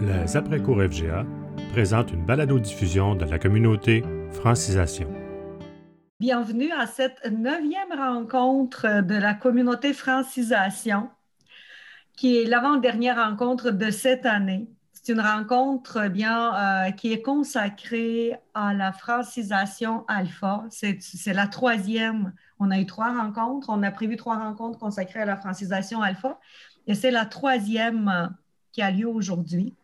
Les après-cours FGA présentent une balado-diffusion de la communauté Francisation. Bienvenue à cette neuvième rencontre de la communauté Francisation, qui est l'avant-dernière rencontre de cette année. C'est une rencontre eh bien euh, qui est consacrée à la francisation alpha. C'est la troisième. On a eu trois rencontres. On a prévu trois rencontres consacrées à la francisation alpha. Et c'est la troisième qui a lieu aujourd'hui.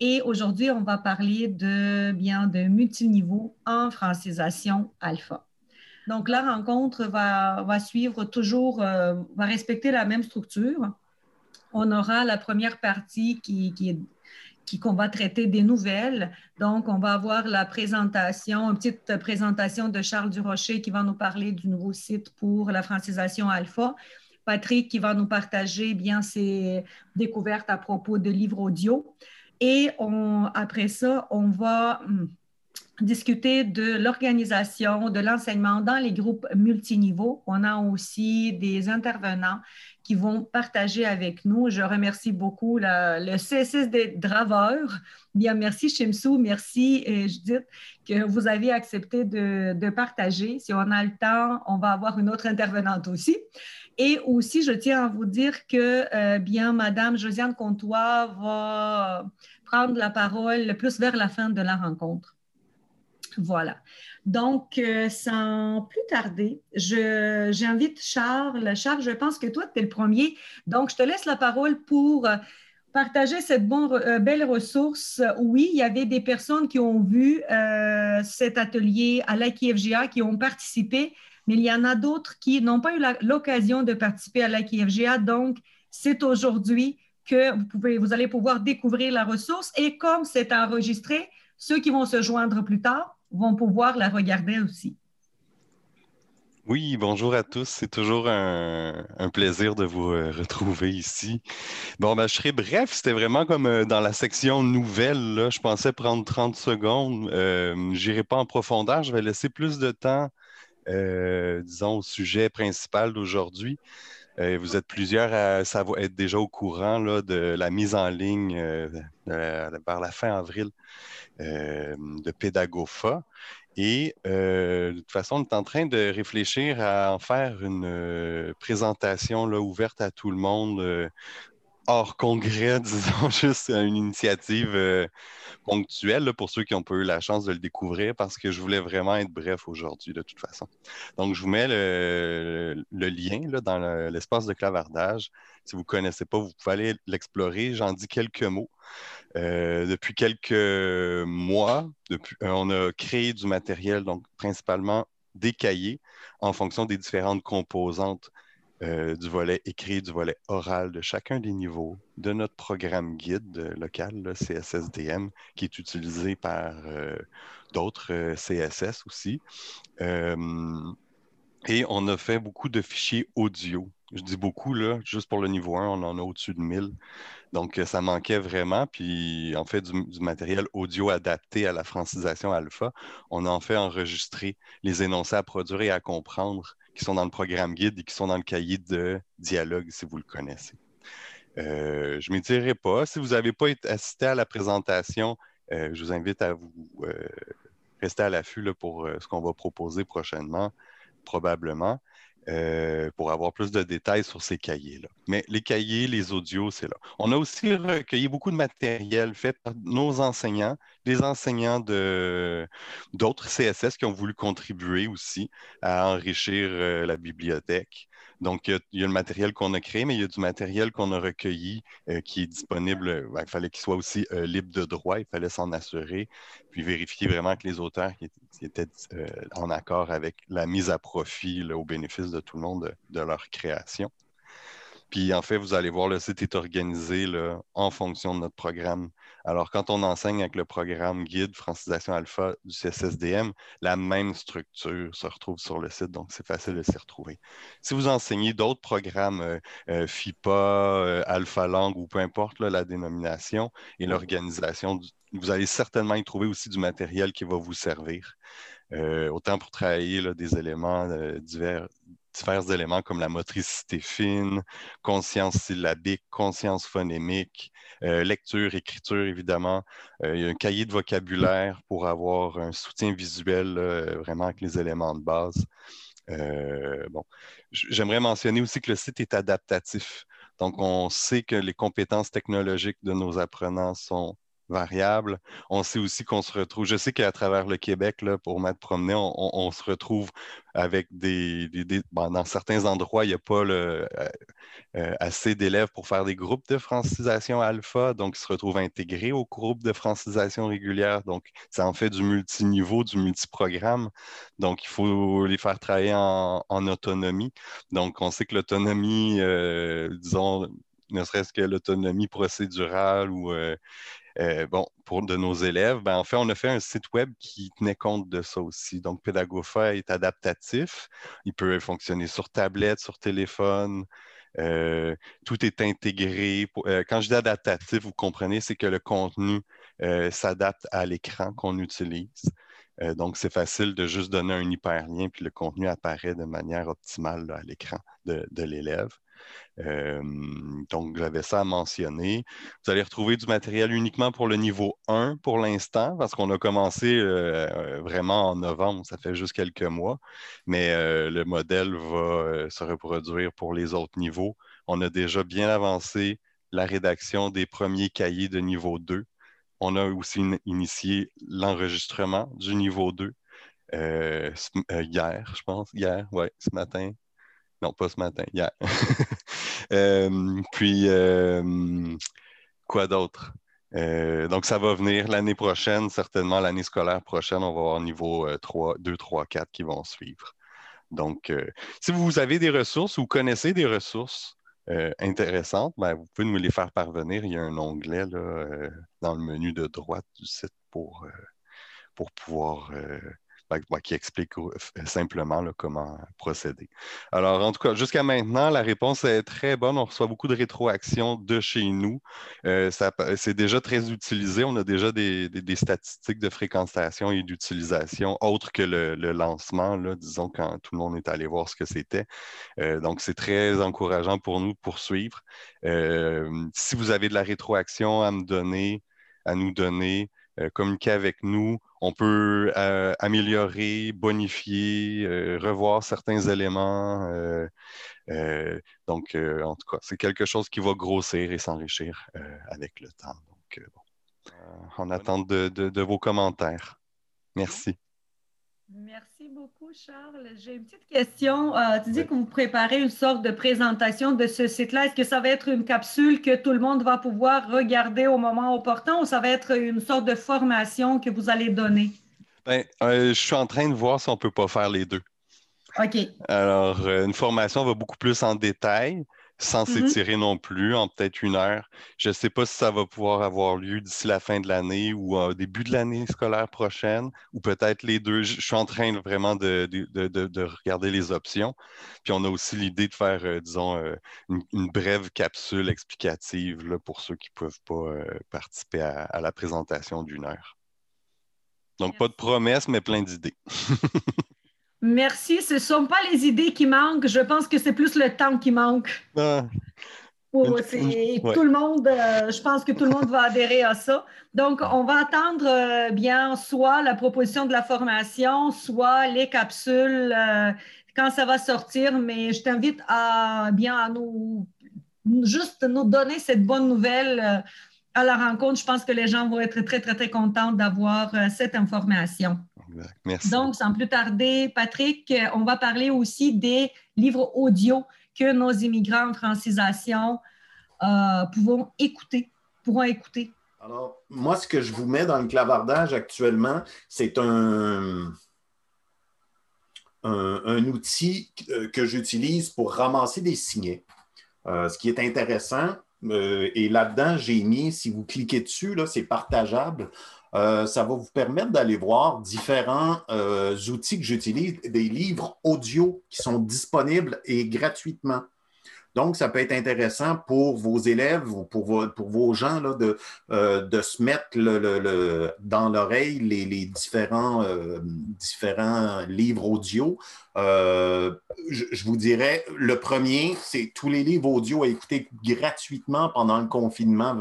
Et aujourd'hui, on va parler de bien de multiniveau en francisation alpha. Donc, la rencontre va, suivre toujours, euh, va respecter la même structure. On aura la première partie qui, qui qu'on va traiter des nouvelles. Donc, on va avoir la présentation, une petite présentation de Charles Durocher qui va nous parler du nouveau site pour la francisation alpha. Patrick qui va nous partager bien ses découvertes à propos de livres audio. Et après ça, on va hum, discuter de l'organisation de l'enseignement dans les groupes multiniveaux. On a aussi des intervenants qui vont partager avec nous. Je remercie beaucoup le CSS des draveurs. Bien, merci Shimsou, merci euh, Judith, que vous avez accepté de, partager. Si on a le temps, on va avoir une autre intervenante aussi. Et aussi, je tiens à vous dire que, euh, bien, Madame Josiane Comtois va prendre la parole plus vers la fin de la rencontre. Voilà. Donc, euh, sans plus tarder, j'invite Charles. Charles, je pense que toi, tu es le premier. Donc, je te laisse la parole pour euh, partager cette belle ressource. Oui, il y avait des personnes qui ont vu cet atelier à l'IKFGA, qui ont participé, mais il y en a d'autres qui n'ont pas eu l'occasion de participer à l'IKFGA. Donc, c'est aujourd'hui que vous, pouvez, vous allez pouvoir découvrir la ressource. Et comme c'est enregistré, ceux qui vont se joindre plus tard vont pouvoir la regarder aussi. Oui, bonjour à tous. C'est toujours un, plaisir de vous euh, retrouver ici. Bon, ben, je serai bref. C'était vraiment comme euh, dans la section nouvelles. Là. Je pensais prendre 30 secondes. Euh, je n'irai pas en profondeur. Je vais laisser plus de temps euh, disons, au sujet principal d'aujourd'hui. Euh, vous êtes plusieurs à être déjà au courant de la mise en ligne euh, vers la fin avril de Pédagofa. Et de toute façon, on est en train de réfléchir à en faire une présentation ouverte à tout le monde hors congrès, disons, juste une initiative euh, ponctuelle pour ceux qui n'ont pas eu la chance de le découvrir parce que je voulais vraiment être bref aujourd'hui de toute façon. Donc, je vous mets le, lien dans l'espace de clavardage. Si vous ne connaissez pas, vous pouvez aller l'explorer. J'en dis quelques mots. Euh, depuis quelques mois, euh, on a créé du matériel, donc principalement des cahiers en fonction des différentes composantes euh, du volet écrit, du volet oral de chacun des niveaux de notre programme guide local, le CSSDM, qui est utilisé par euh, d'autres euh, CSS aussi. et on a fait beaucoup de fichiers audio. Je dis beaucoup, là, juste pour le niveau 1, on en a au-dessus de 1000. Donc, ça manquait vraiment. Puis, en fait, du, du, matériel audio adapté à la francisation alpha, on en fait enregistré les énoncés à produire et à comprendre qui sont dans le programme guide et qui sont dans le cahier de dialogue, si vous le connaissez. Euh, je ne m'étirerai pas. Si vous n'avez pas assisté à la présentation, euh, je vous invite à vous euh, rester à l'affût pour ce qu'on va proposer prochainement, probablement. Euh, pour avoir plus de détails sur ces cahiers-là. Mais les cahiers, les audios, c'est là. On a aussi recueilli beaucoup de matériel fait par nos enseignants, des enseignants d'autres CSS qui ont voulu contribuer aussi à enrichir euh, la bibliothèque. Donc, il y, a, le matériel qu'on a créé, mais il y a du matériel qu'on a recueilli euh, qui est disponible. Il fallait qu'il soit aussi libre de droit, il fallait s'en assurer, puis vérifier vraiment que les auteurs étaient en accord avec la mise à profit au bénéfice de tout le monde de, leur création. Puis en fait, vous allez voir, le site est organisé en fonction de notre programme. Alors, quand on enseigne avec le programme guide francisation alpha du CSSDM, la même structure se retrouve sur le site, donc c'est facile de s'y retrouver. Si vous enseignez d'autres programmes, euh, euh, FIPA, euh, Alpha Langue ou peu importe la dénomination et l'organisation, vous allez certainement y trouver aussi du matériel qui va vous servir. autant pour travailler des éléments divers, divers éléments comme la motricité fine, conscience syllabique, conscience phonémique, euh, lecture, écriture, évidemment. il y a un cahier de vocabulaire pour avoir un soutien visuel vraiment avec les éléments de base. bon, j'aimerais mentionner aussi que le site est adaptatif. Donc, on sait que les compétences technologiques de nos apprenants sont On sait aussi qu'on se retrouve, je sais qu'à travers le Québec, pour m'être promené, on, se retrouve avec des, dans certains endroits, il n'y a pas euh, euh, assez d'élèves pour faire des groupes de francisation alpha, donc ils se retrouvent intégrés au groupe de francisation régulière. Donc, ça en fait du multiniveau, du multiprogramme. Donc, il faut les faire travailler en, autonomie. Donc, on sait que l'autonomie, euh, disons, ne serait-ce que l'autonomie procédurale ou bon, pour de nos élèves, ben, en fait, on a fait un site web qui tenait compte de ça aussi. Donc, Pédagofa est adaptatif. Il peut fonctionner sur tablette, sur téléphone. Euh, tout est intégré. Euh, quand je dis adaptatif, vous comprenez, c'est que le contenu s'adapte à l'écran qu'on utilise. donc, c'est facile de juste donner un hyperlien, puis le contenu apparaît de manière optimale à l'écran de l'élève. Euh, donc, j'avais ça à mentionner. Vous allez retrouver du matériel uniquement pour le niveau 1 pour l'instant, parce qu'on a commencé euh, vraiment en novembre, ça fait juste quelques mois, mais euh, le modèle va se reproduire pour les autres niveaux. On a déjà bien avancé la rédaction des premiers cahiers de niveau 2. On a aussi initié l'enregistrement du niveau 2 hier, je pense, hier, oui, ce matin. Non, pas ce matin, hier. Euh, puis, euh, quoi d'autre? Euh, donc, ça va venir l'année prochaine, certainement l'année scolaire prochaine, on va avoir niveau 3, 2, 3, 4 qui vont suivre. Donc, si vous avez des ressources ou connaissez des ressources intéressantes, ben, vous pouvez nous les faire parvenir. Il y a un onglet dans le menu de droite du site pour pouvoir qui explique euh, simplement comment procéder. Alors, en tout cas, jusqu'à maintenant, la réponse est très bonne. On reçoit beaucoup de rétroactions de chez nous. Euh, c'est déjà très utilisé. On a déjà des, statistiques de fréquentation et d'utilisation autres que le, lancement, disons, quand tout le monde est allé voir ce que c'était. Euh, donc, c'est très encourageant pour nous de poursuivre. si vous avez de la rétroaction à me donner, à nous donner, euh, communiquer avec nous. On peut euh, améliorer, bonifier, euh, revoir certains éléments. donc, en tout cas, c'est quelque chose qui va grossir et s'enrichir avec le temps. Donc, bon, en attente de vos commentaires. Merci. Merci beaucoup, Charles. J'ai une petite question. Euh, tu dis que vous préparez une sorte de présentation de ce site-là. Est-ce que ça va être une capsule que tout le monde va pouvoir regarder au moment opportun ou ça va être une sorte de formation que vous allez donner? Bien, euh, je suis en train de voir si on ne peut pas faire les deux. OK. Alors, euh, une formation va beaucoup plus en détail sans mm-hmm. s'étirer non plus, en peut-être une heure. Je ne sais pas si ça va pouvoir avoir lieu d'ici la fin de l'année ou au début de l'année scolaire prochaine, ou peut-être les deux. Je, suis en train vraiment de, regarder les options. Puis on a aussi l'idée de faire, euh, disons, euh, une, brève capsule explicative là, pour ceux qui ne peuvent pas euh, participer à, la présentation d'une heure. Donc, pas de promesses, mais plein d'idées. Merci. Ce ne sont pas les idées qui manquent. Je pense que c'est plus le temps qui manque. Ah. tout le monde, euh, je pense que tout le monde va adhérer à ça. Donc, on va attendre euh, bien soit la proposition de la formation, soit les capsules euh, quand ça va sortir. Mais je t'invite à bien à nous juste nous donner cette bonne nouvelle à la rencontre. Je pense que les gens vont être très, très, très contents d'avoir cette information. Merci. Donc, sans plus tarder, Patrick, on va parler aussi des livres audio que nos immigrants en francisation euh, pourront écouter, pourront écouter. Alors, moi, ce que je vous mets dans le clavardage actuellement, c'est un, un, outil que j'utilise pour ramasser des signets. Euh, ce qui est intéressant, euh, et là-dedans, j'ai mis, si vous cliquez dessus, c'est partageable. Euh, ça va vous permettre d'aller voir différents euh, outils que j'utilise, des livres audio qui sont disponibles et gratuitement. Donc, ça peut être intéressant pour vos élèves ou pour vos, pour vos gens là, de, de se mettre le, dans l'oreille les, différents, différents livres audio. Je, vous dirais, le premier, c'est tous les livres audio à écouter gratuitement pendant le confinement.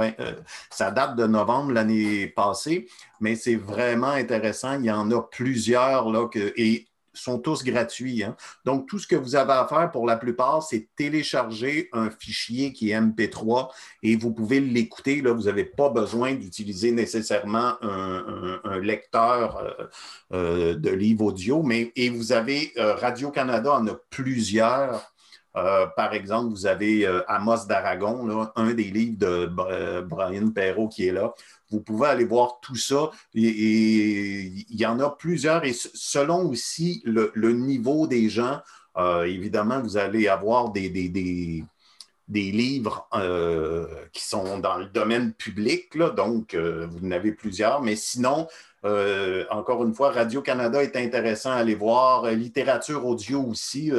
ça date de novembre l'année passée, mais c'est vraiment intéressant. Il y en a plusieurs là, que, et sont tous gratuits. Hein. Donc, tout ce que vous avez à faire pour la plupart, c'est télécharger un fichier qui est MP3 et vous pouvez l'écouter. Vous n'avez pas besoin d'utiliser nécessairement un, lecteur euh, euh, de livres audio, mais et vous avez euh, Radio-Canada en a plusieurs. par exemple, vous avez Amos d'Aragon, un des livres de Brian Perrault qui est là. Vous pouvez aller voir tout ça. Et, il y en a plusieurs. Et selon aussi le, niveau des gens, euh, évidemment, vous allez avoir des, des, livres euh, qui sont dans le domaine public. donc, euh, vous en avez plusieurs. Mais sinon, encore une fois, Radio-Canada est intéressant à aller voir. Littérature audio aussi.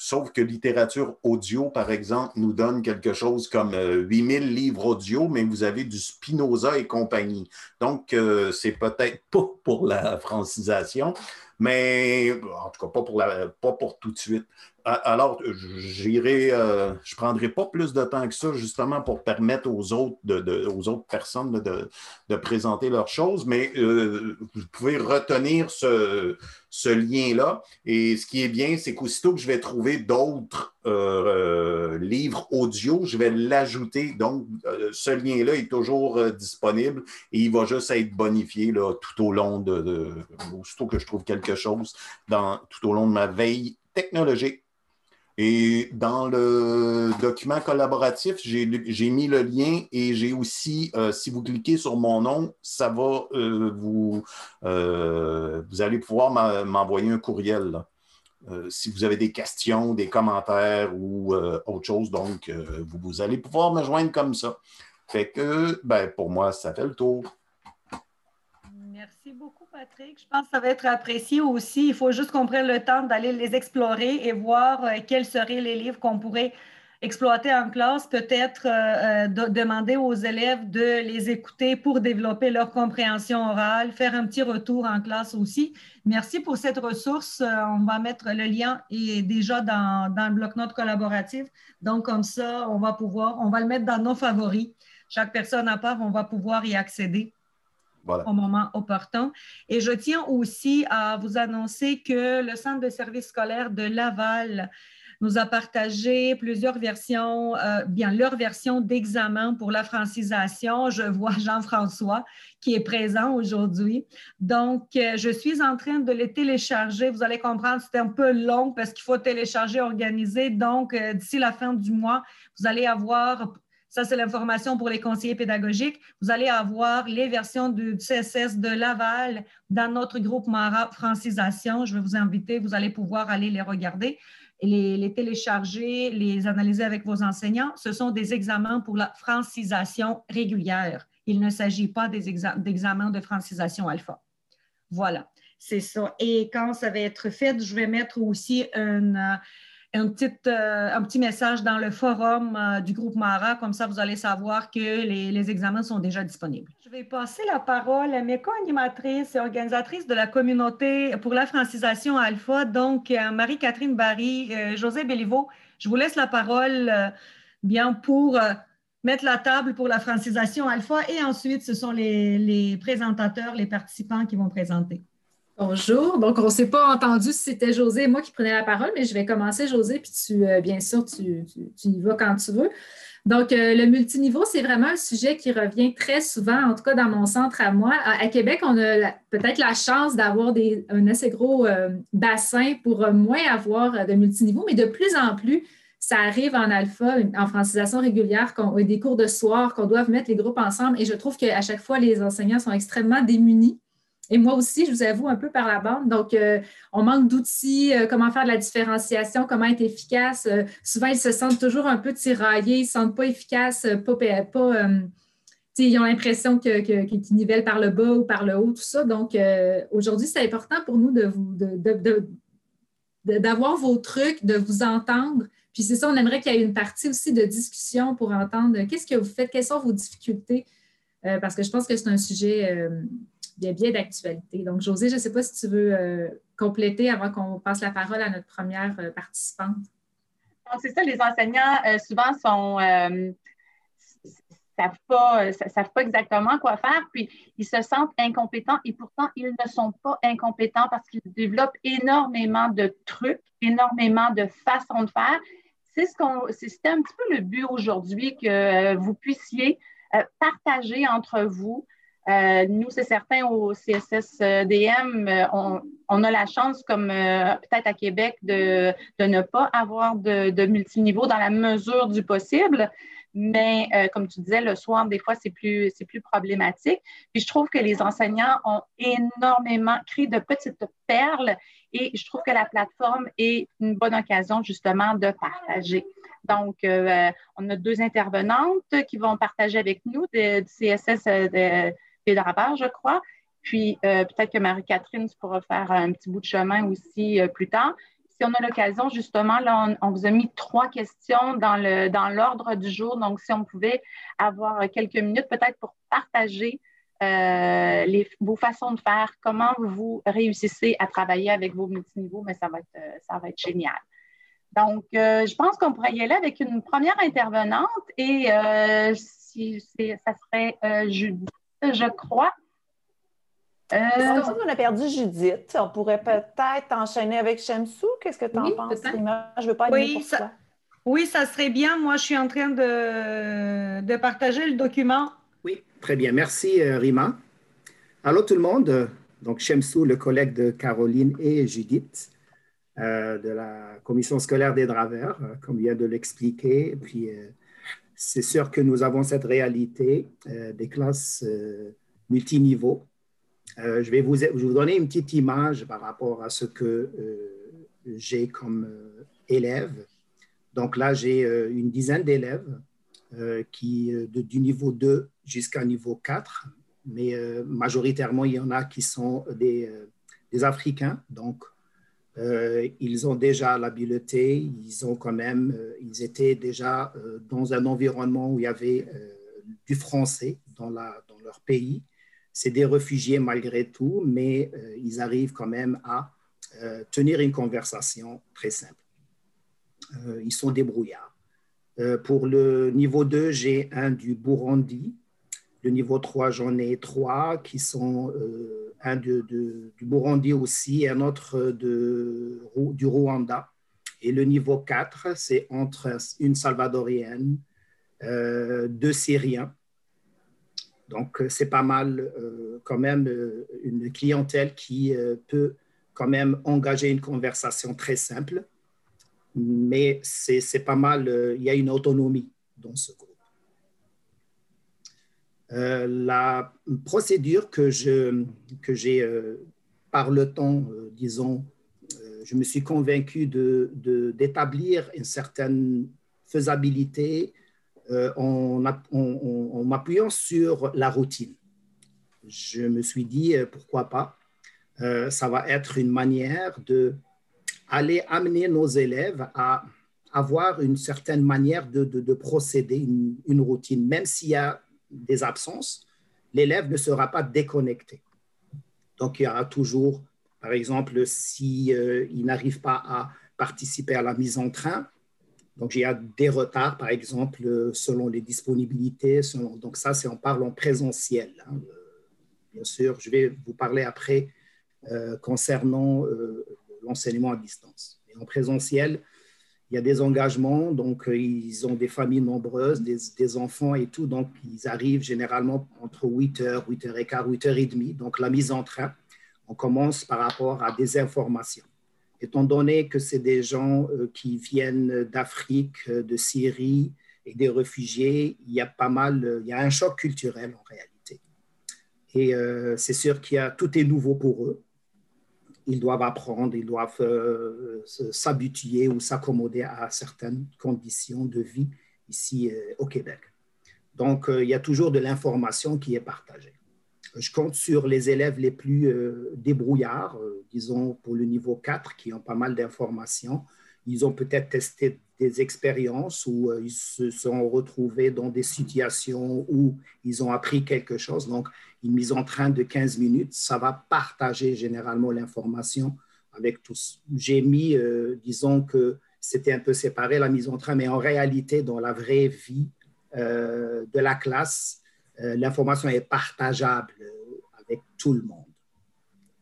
Sauf que littérature audio, par exemple, nous donne quelque chose comme 8000 euh, livres audio, mais vous avez du Spinoza et compagnie. Donc, euh, c'est peut-être pas pour la francisation, mais en tout cas, pas pour, pas pour tout de suite. Alors, j'irai, euh, je ne prendrai pas plus de temps que ça, justement, pour permettre aux autres, de, aux autres personnes de, présenter leurs choses, mais euh, vous pouvez retenir ce, lien-là. Et ce qui est bien, c'est qu'aussitôt que je vais trouver d'autres euh, livres audio, je vais l'ajouter. Donc, ce lien-là est toujours disponible et il va juste être bonifié là, tout au long de, aussitôt que je trouve quelque chose dans, tout au long de ma veille technologique. Et dans le document collaboratif, j'ai mis le lien et j'ai aussi, euh, si vous cliquez sur mon nom, ça va euh, vous, euh, vous allez pouvoir m'envoyer un courriel. si vous avez des questions, des commentaires ou autre chose, donc vous, vous, allez pouvoir me joindre comme ça. Fait que, ben, pour moi, ça fait le tour. Merci beaucoup, Patrick. Je pense que ça va être apprécié aussi. Il faut juste qu'on prenne le temps d'aller les explorer et voir euh, quels seraient les livres qu'on pourrait exploiter en classe, peut-être euh, euh, demander aux élèves de les écouter pour développer leur compréhension orale, faire un petit retour en classe aussi. Merci pour cette ressource. on va mettre le lien et déjà dans, dans le bloc-notes collaboratif. Donc, comme ça, on va pouvoir, on va le mettre dans nos favoris. Chaque personne à part, on va pouvoir y accéder au moment opportun. Et je tiens aussi à vous annoncer que le Centre de services scolaires de Laval nous a partagé plusieurs versions, euh, bien leur version d'examen pour la francisation. Je vois Jean-François qui est présent aujourd'hui. Donc, euh, je suis en train de les télécharger. Vous allez comprendre, c'était un peu long parce qu'il faut télécharger, organiser. Donc, euh, d'ici la fin du mois, vous allez avoir ça, c'est l'information pour les conseillers pédagogiques. Vous allez avoir les versions du CSS de Laval dans notre groupe Mara Francisation. Je vais vous inviter, vous allez pouvoir aller les regarder, les, les télécharger, les analyser avec vos enseignants. Ce sont des examens pour la francisation régulière. Il ne s'agit pas d'examens de francisation alpha. Voilà, c'est ça. Et quand ça va être fait, je vais mettre aussi une un petit, euh, un petit message dans le forum euh, du groupe Mara, comme ça vous allez savoir que les, examens sont déjà disponibles. Je vais passer la parole à mes co-animatrices et organisatrices de la communauté pour la francisation Alpha, donc euh, Marie-Catherine Barry, José Béliveau. Je vous laisse la parole bien pour mettre la table pour la francisation Alpha et ensuite ce sont les présentateurs, les participants qui vont présenter. Bonjour. Donc, on ne s'est pas entendu si c'était José et moi qui prenais la parole, mais je vais commencer, José, puis tu, euh, bien sûr, tu, y vas quand tu veux. Donc, euh, le multiniveau, c'est vraiment un sujet qui revient très souvent, en tout cas dans mon centre à moi. À, Québec, on a peut-être la chance d'avoir un assez gros euh, bassin pour moins avoir de multiniveau, mais de plus en plus, ça arrive en alpha, en francisation régulière, qu'on, des cours de soir, qu'on doit mettre les groupes ensemble. Et je trouve qu'à chaque fois, les enseignants sont extrêmement démunis et moi aussi, je vous avoue, un peu par la bande. Donc, euh, on manque d'outils, euh, comment faire de la différenciation, comment être efficace. Euh, souvent, ils se sentent toujours un peu tiraillés, ils ne se sentent pas efficaces, pas, pas ils ont l'impression qu'ils que, nivellent par le bas ou par le haut, tout ça. Donc, aujourd'hui, c'est important pour nous de d'avoir vos trucs, de vous entendre, Puis c'est ça, on aimerait qu'il y ait une partie aussi de discussion pour entendre qu'est-ce que vous faites, quelles sont vos difficultés, parce que je pense que c'est un sujet bien, bien d'actualité. Donc, José, je ne sais pas si tu veux compléter avant qu'on passe la parole à notre première participante. c'est ça, les enseignants souvent sont savent pas, euh, savent pas exactement quoi faire, puis ils se sentent incompétents et pourtant ils ne sont pas incompétents parce qu'ils développent énormément de trucs, énormément de façons de faire. C'est ce c'était un petit peu le but aujourd'hui que euh, vous puissiez euh, partager entre vous. Nous, c'est certain, au CSSDM, on, on, a la chance, comme peut-être à Québec, de, ne pas avoir de, de multiniveau dans la mesure du possible. Mais euh, comme tu disais, le soir, des fois, c'est plus, plus problématique. Puis je trouve que les enseignants ont énormément créé de petites perles et je trouve que la plateforme est une bonne occasion justement de partager. Donc, euh, on a deux intervenantes qui vont partager avec nous du CSS de, je crois. Puis euh, peut-être que Marie-Catherine pourra faire un petit bout de chemin aussi plus tard si on a l'occasion, justement, là, on, vous a mis trois questions dans, l'ordre du jour. Donc, si on pouvait avoir quelques minutes peut-être pour partager euh, les, vos façons de faire, comment vous réussissez à travailler avec vos multiniveaux, mais ça va être, euh, ça va être génial. Donc, euh, je pense qu'on pourrait y aller avec une première intervenante et si ça serait Judith, je crois. Euh, on a perdu Judith? On pourrait peut-être enchaîner avec Shamsou. Qu'est-ce que tu en penses, Rima? Je ne veux pas oui, pour ça, Oui, ça serait bien. Moi, je suis en train de, de partager le document. Oui, très bien. Merci, euh, Rima. Allô tout le monde. Donc, Shamsou, le collègue de Caroline et Judith euh, de la commission scolaire des Dravers, comme vient de l'expliquer. Puis, c'est sûr que nous avons cette réalité des classes multiniveaux euh, je vais vous, donner une petite image par rapport à ce que euh, j'ai comme euh, élève. Donc là, j'ai une dizaine d'élèves qui, du niveau 2 jusqu'à niveau 4, mais majoritairement, il y en a qui sont des, des Africains. Donc, ils ont déjà l'habileté, ils ont quand même, ils étaient déjà dans un environnement où il y avait du français dans, dans leur pays c'est des réfugiés malgré tout, mais euh, ils arrivent quand même à euh, tenir une conversation très simple. Euh, ils sont débrouillards. pour le niveau 2, j'ai un du Burundi. Le niveau 3, j'en ai trois qui sont un de, du Burundi aussi un autre du Rwanda. Et le niveau 4, c'est entre une Salvadorienne, deux Syriens. Donc, euh, c'est pas mal euh, quand même euh, une clientèle qui peut quand même engager une conversation très simple, mais c'est pas mal, il y a une autonomie dans ce groupe. la procédure que j'ai que par le temps, disons, je me suis convaincu d'établir une certaine faisabilité euh, en, m'appuyant sur la routine. Je me suis dit, euh, pourquoi pas, euh, ça va être une manière de aller amener nos élèves à avoir une certaine manière de, procéder, une, routine. Même s'il y a des absences, l'élève ne sera pas déconnecté. Donc, il y aura toujours, par exemple, s'il il n'arrive pas à participer à la mise en train, donc, il y a des retards, par exemple, selon les disponibilités. donc, ça, c'est on parle en présentiel. Hein. Euh, bien sûr, je vais vous parler après euh, concernant euh, l'enseignement à distance. en présentiel, il y a des engagements, donc ils ont des familles nombreuses, des, enfants et tout, donc ils arrivent généralement entre 8h, 8h15, 8h30. Donc, la mise en train, on commence par rapport à des informations étant donné que c'est des gens euh, qui viennent d'Afrique, euh, de Syrie et des réfugiés, il y a pas mal, euh, il y a un choc culturel en réalité. Et c'est sûr qu'il y a tout est nouveau pour eux. Ils doivent apprendre, ils doivent s'habituer ou s'accommoder à certaines conditions de vie ici au Québec. Donc, il y a toujours de l'information qui est partagée. Je compte sur les élèves les plus euh, débrouillards, euh, disons pour le niveau 4, qui ont pas mal d'informations. ils ont peut-être testé des expériences où ils se sont retrouvés dans des situations où ils ont appris quelque chose. Donc, une mise en train de 15 minutes, ça va partager généralement l'information avec tous. J'ai mis, disons que c'était un peu séparé la mise en train, mais en réalité, dans la vraie vie de la classe, l'information est partageable avec tout le monde.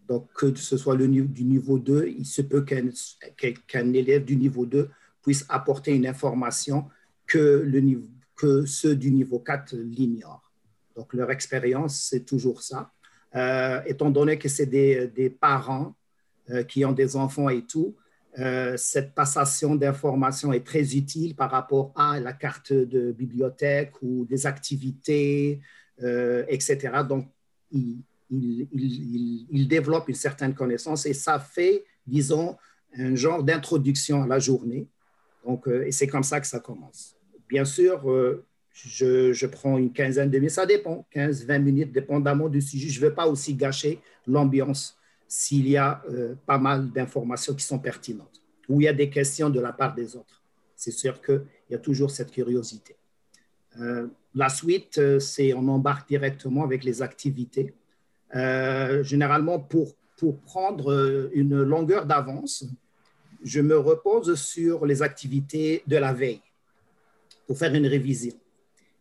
Donc, que ce soit du niveau 2, il se peut qu'un élève du niveau 2 puisse apporter une information que, que ceux du niveau 4 l'ignorent. Donc, leur expérience, c'est toujours ça. Euh, étant donné que c'est des, parents euh, qui ont des enfants et tout, euh, cette passation d'informations est très utile par rapport à la carte de bibliothèque ou des activités, etc. Donc, il, il, développe une certaine connaissance et ça fait, disons, un genre d'introduction à la journée. Donc, et c'est comme ça que ça commence. Bien sûr, euh, je, prends une quinzaine de minutes, ça dépend, 15-20 minutes, dépendamment du sujet. Je ne veux pas aussi gâcher l'ambiance s'il y a euh, pas mal d'informations qui sont pertinentes ou il y a des questions de la part des autres. C'est sûr qu'il y a toujours cette curiosité. la suite, c'est on embarque directement avec les activités. Euh, généralement, pour, pour prendre euh, une longueur d'avance, je me repose sur les activités de la veille pour faire une révision.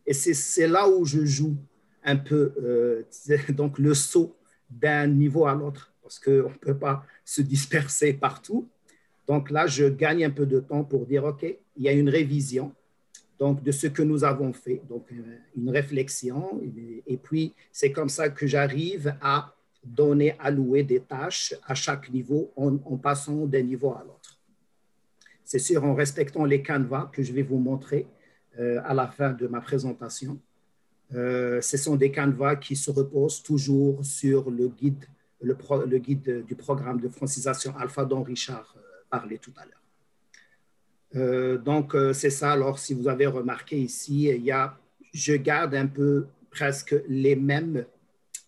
Et c'est là où je joue un peu euh, donc le saut d'un niveau à l'autre parce qu'on ne peut pas se disperser partout. Donc là, je gagne un peu de temps pour dire, OK, il y a une révision donc de ce que nous avons fait, donc euh, une réflexion. Et, puis, c'est comme ça que j'arrive à donner, allouer des tâches à chaque niveau en, passant d'un niveau à l'autre. C'est sûr, en respectant les canevas que je vais vous montrer à la fin de ma présentation. Euh, ce sont des canevas qui se reposent toujours sur le guide, le, guide du programme de francisation alpha dont Richard parlait tout à l'heure. Euh, donc, euh, c'est ça. Alors, si vous avez remarqué ici, il y a, je garde un peu presque les mêmes,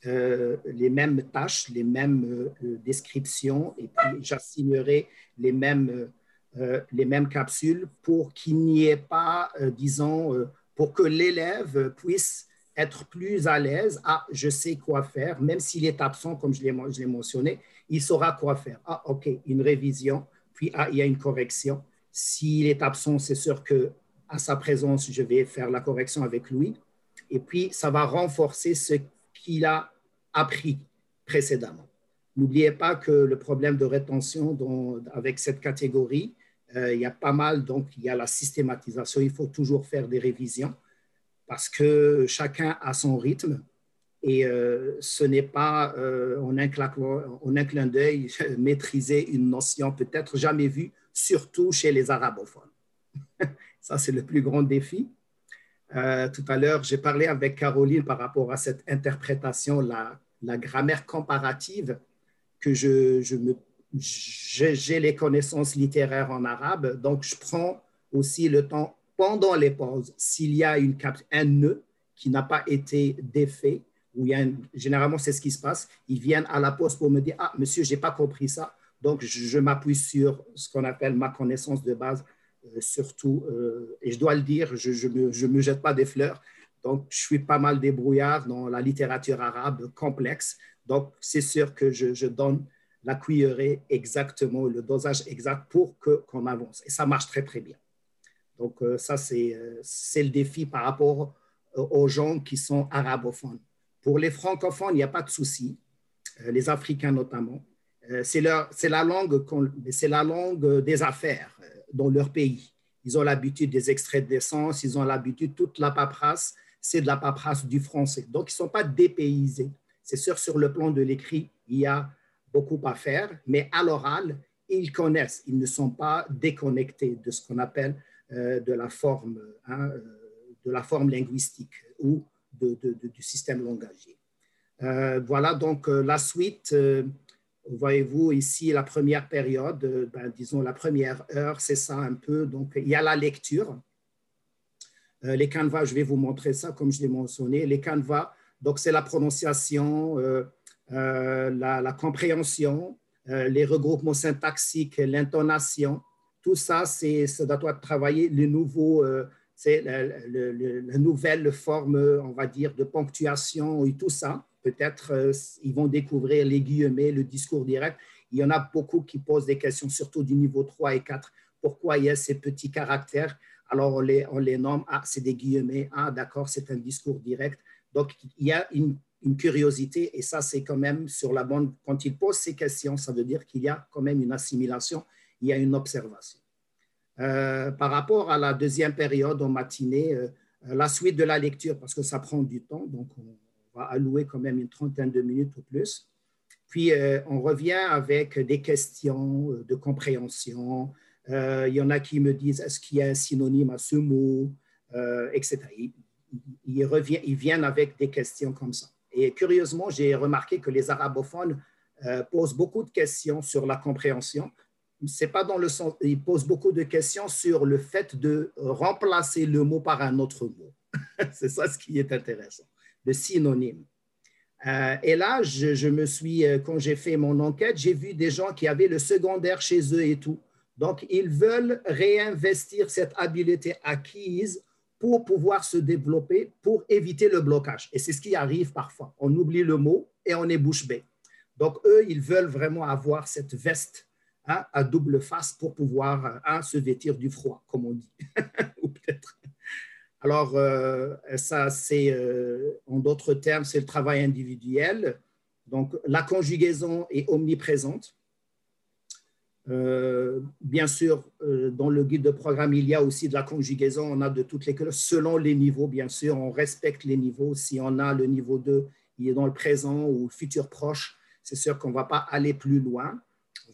euh, les mêmes tâches, les mêmes descriptions, et puis j'assignerai les mêmes, les mêmes capsules pour qu'il n'y ait pas, disons, pour que l'élève puisse être plus à l'aise. Ah, je sais quoi faire, même s'il est absent, comme je l'ai mentionné, il saura quoi faire. Ah, OK, une révision, puis ah, il y a une correction s'il est absent, c'est sûr que à sa présence, je vais faire la correction avec lui. Et puis, ça va renforcer ce qu'il a appris précédemment. N'oubliez pas que le problème de rétention avec cette catégorie, euh, il y a pas mal, donc il y a la systématisation, il faut toujours faire des révisions parce que chacun a son rythme et euh, ce n'est pas euh, en, un clin d'œil maîtriser une notion peut-être jamais vue surtout chez les arabophones. Ça, c'est le plus grand défi. Tout à l'heure, j'ai parlé avec Caroline par rapport à cette interprétation, la, grammaire comparative, que je me, j'ai les connaissances littéraires en arabe, donc je prends aussi le temps pendant les pauses, s'il y a une, un nœud qui n'a pas été défait, ou il y a généralement c'est ce qui se passe, ils viennent à la pause pour me dire, ah monsieur, j'ai pas compris ça, donc, je, m'appuie sur ce qu'on appelle ma connaissance de base, euh, surtout, euh, et je dois le dire, je ne me, jette pas des fleurs. Donc, je suis pas mal débrouillard dans la littérature arabe complexe. Donc, c'est sûr que je, donne la cuillerée exactement, le dosage exact pour qu'on avance. Et ça marche très, très bien. Donc, euh, ça, c'est le défi par rapport aux gens qui sont arabophones. Pour les francophones, il n'y a pas de souci, les Africains notamment. Euh, c'est la, langue, la langue des affaires euh, dans leur pays. Ils ont l'habitude des extraits d'essence, ils ont l'habitude, toute la paperasse, c'est de la paperasse du français. Donc, ils ne sont pas dépaysés. C'est sûr, sur le plan de l'écrit, il y a beaucoup à faire, mais à l'oral, ils connaissent, ils ne sont pas déconnectés de ce qu'on appelle euh, de, la forme, hein, de la forme linguistique ou du système langagier. voilà donc la suite Voyez-vous ici la première période, euh, ben, disons la première heure, c'est ça un peu. Donc, il y a la lecture. Euh, les canevas, je vais vous montrer ça comme je l'ai mentionné. Les canevas, donc c'est la prononciation, euh, la, compréhension, les regroupements syntaxiques, l'intonation. tout ça, c'est, ça doit travailler les nouveaux, c'est la, nouvelle forme, on va dire, de ponctuation et tout ça. Peut-être ils vont découvrir les guillemets, le discours direct. Il y en a beaucoup qui posent des questions, surtout du niveau 3 et 4. Pourquoi il y a ces petits caractères? Alors, on les, on les nomme, ah, c'est des guillemets, ah, d'accord, c'est un discours direct. Donc, il y a une, curiosité et ça, c'est quand même sur la bande. Quand ils posent ces questions, ça veut dire qu'il y a quand même une assimilation, il y a une observation. Euh, par rapport à la deuxième période en matinée, euh, la suite de la lecture, parce que ça prend du temps, donc on va allouer quand même une trentaine de minutes ou plus. Puis, euh, on revient avec des questions de compréhension. il y en a qui me disent, est-ce qu'il y a un synonyme à ce mot, etc ils, revient, ils viennent avec des questions comme ça. Et curieusement, j'ai remarqué que les arabophones euh, posent beaucoup de questions sur la compréhension. C'est pas dans le sens, ils posent beaucoup de questions sur le fait de remplacer le mot par un autre mot. C'est ça ce qui est intéressant, le synonyme. Euh, et là, je, me suis, euh, quand j'ai fait mon enquête, j'ai vu des gens qui avaient le secondaire chez eux et tout. Donc, ils veulent réinvestir cette habileté acquise pour pouvoir se développer, pour éviter le blocage. Et c'est ce qui arrive parfois. On oublie le mot et on est bouche bée. Donc, eux, ils veulent vraiment avoir cette veste hein, à double face pour pouvoir hein, se vêtir du froid, comme on dit. Alors, euh, ça, c'est, euh, en d'autres termes, c'est le travail individuel. Donc, la conjugaison est omniprésente. Euh, bien sûr, euh, dans le guide de programme, il y a aussi de la conjugaison. On a de toutes les couleurs, selon les niveaux, bien sûr. On respecte les niveaux. Si on a le niveau 2, il est dans le présent ou le futur proche, c'est sûr qu'on ne va pas aller plus loin.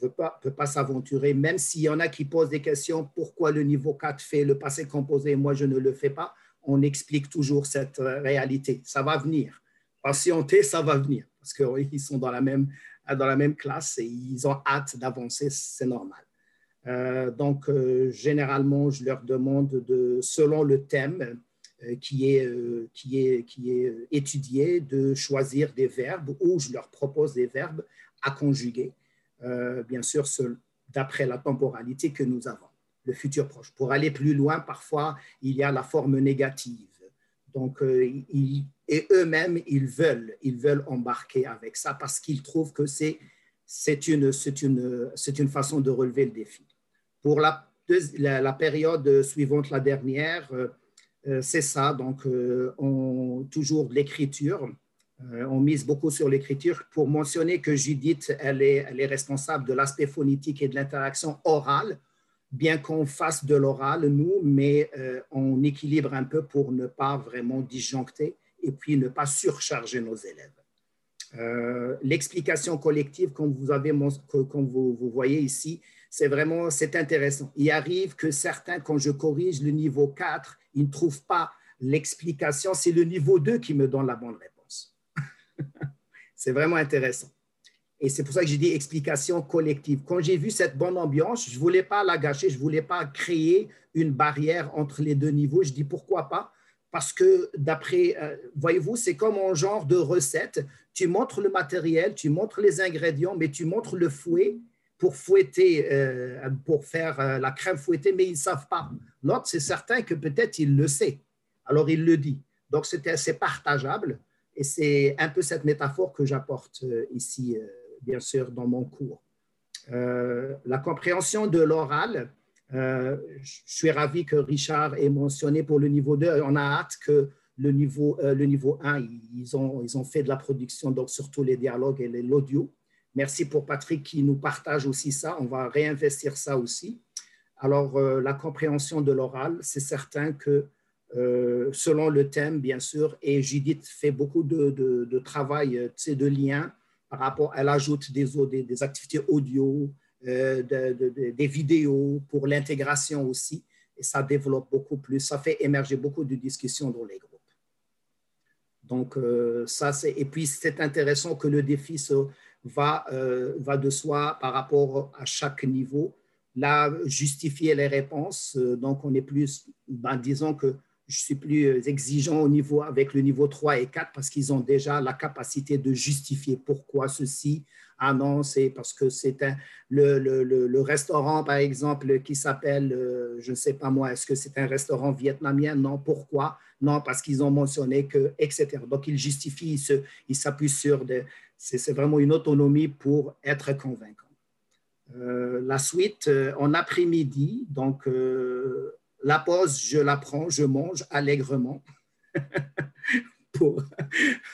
On ne peut pas s'aventurer, même s'il y en a qui posent des questions, pourquoi le niveau 4 fait le passé composé, moi je ne le fais pas, on explique toujours cette euh, réalité. Ça va venir. Patienter, ça va venir, parce qu'ils sont dans la même dans la même classe et ils ont hâte d'avancer, c'est normal. Euh, donc, euh, généralement, je leur demande, de, selon le thème euh, qui, est, qui, est, qui est étudié, de choisir des verbes ou je leur propose des verbes à conjuguer, bien sûr, d'après la temporalité que nous avons, le futur proche. Pour aller plus loin, parfois, il y a la forme négative. Donc, il, et eux-mêmes, ils veulent, ils veulent embarquer avec ça parce qu'ils trouvent que c'est, une, une, une façon de relever le défi. Pour la, la, période suivante, la dernière, euh, euh, c'est ça. Donc, euh, on, toujours l'écriture. on mise beaucoup sur l'écriture pour mentionner que Judith, elle est, elle est responsable de l'aspect phonétique et de l'interaction orale, bien qu'on fasse de l'oral, nous, mais on équilibre un peu pour ne pas vraiment disjoncter et puis ne pas surcharger nos élèves. Euh, l'explication collective, comme vous, avez, comme vous, vous voyez ici, c'est vraiment intéressant. Il arrive que certains, quand je corrige le niveau 4, ils ne trouvent pas l'explication. C'est le niveau 2 qui me donne la bonne réponse. c'est vraiment intéressant. Et c'est pour ça que j'ai dit explication collective. Quand j'ai vu cette bonne ambiance, je ne voulais pas la gâcher, je ne voulais pas créer une barrière entre les deux niveaux. Je dis pourquoi pas? Parce que d'après, euh, voyez-vous, c'est comme un genre de recette. Tu montres le matériel, tu montres les ingrédients, mais tu montres le fouet pour fouetter, euh, pour faire euh, la crème fouettée, mais ils ne savent pas. L'autre, c'est certain que peut-être il le sait. Alors il le dit. Donc c'est assez partageable et c'est un peu cette métaphore que j'apporte ici, bien sûr, dans mon cours. la compréhension de l'oral, euh, je suis ravi que Richard ait mentionné pour le niveau 2. On a hâte que le niveau, euh, le niveau 1, ils ont, ils ont fait de la production, donc surtout les dialogues et l'audio. Merci pour Patrick qui nous partage aussi ça. On va réinvestir ça aussi. Alors, euh, la compréhension de l'oral, c'est certain que selon le thème, bien sûr, et Judith fait beaucoup de, de, de travail, de liens par rapport, elle ajoute des, activités audio, euh, des vidéos pour l'intégration aussi. Et ça développe beaucoup plus, ça fait émerger beaucoup de discussions dans les groupes. Donc, euh, ça, c'est. Et puis, c'est intéressant que le défi va, euh, va de soi par rapport à chaque niveau. Là, justifier les réponses. donc, on est plus, ben, disons que je suis plus exigeant au niveau, avec le niveau 3 et 4 parce qu'ils ont déjà la capacité de justifier pourquoi ceci. Ah non, c'est parce que c'est le, le, le, restaurant, par exemple, qui s'appelle, euh, je ne sais pas moi, est-ce que c'est un restaurant vietnamien? Non, pourquoi? Non, parce qu'ils ont mentionné que, etc. Donc, ils justifient, ils s'appuient sur des. C'est vraiment une autonomie pour être convaincant. Euh, la suite euh, en après-midi, donc la pause, je la prends, je mange allègrement pour,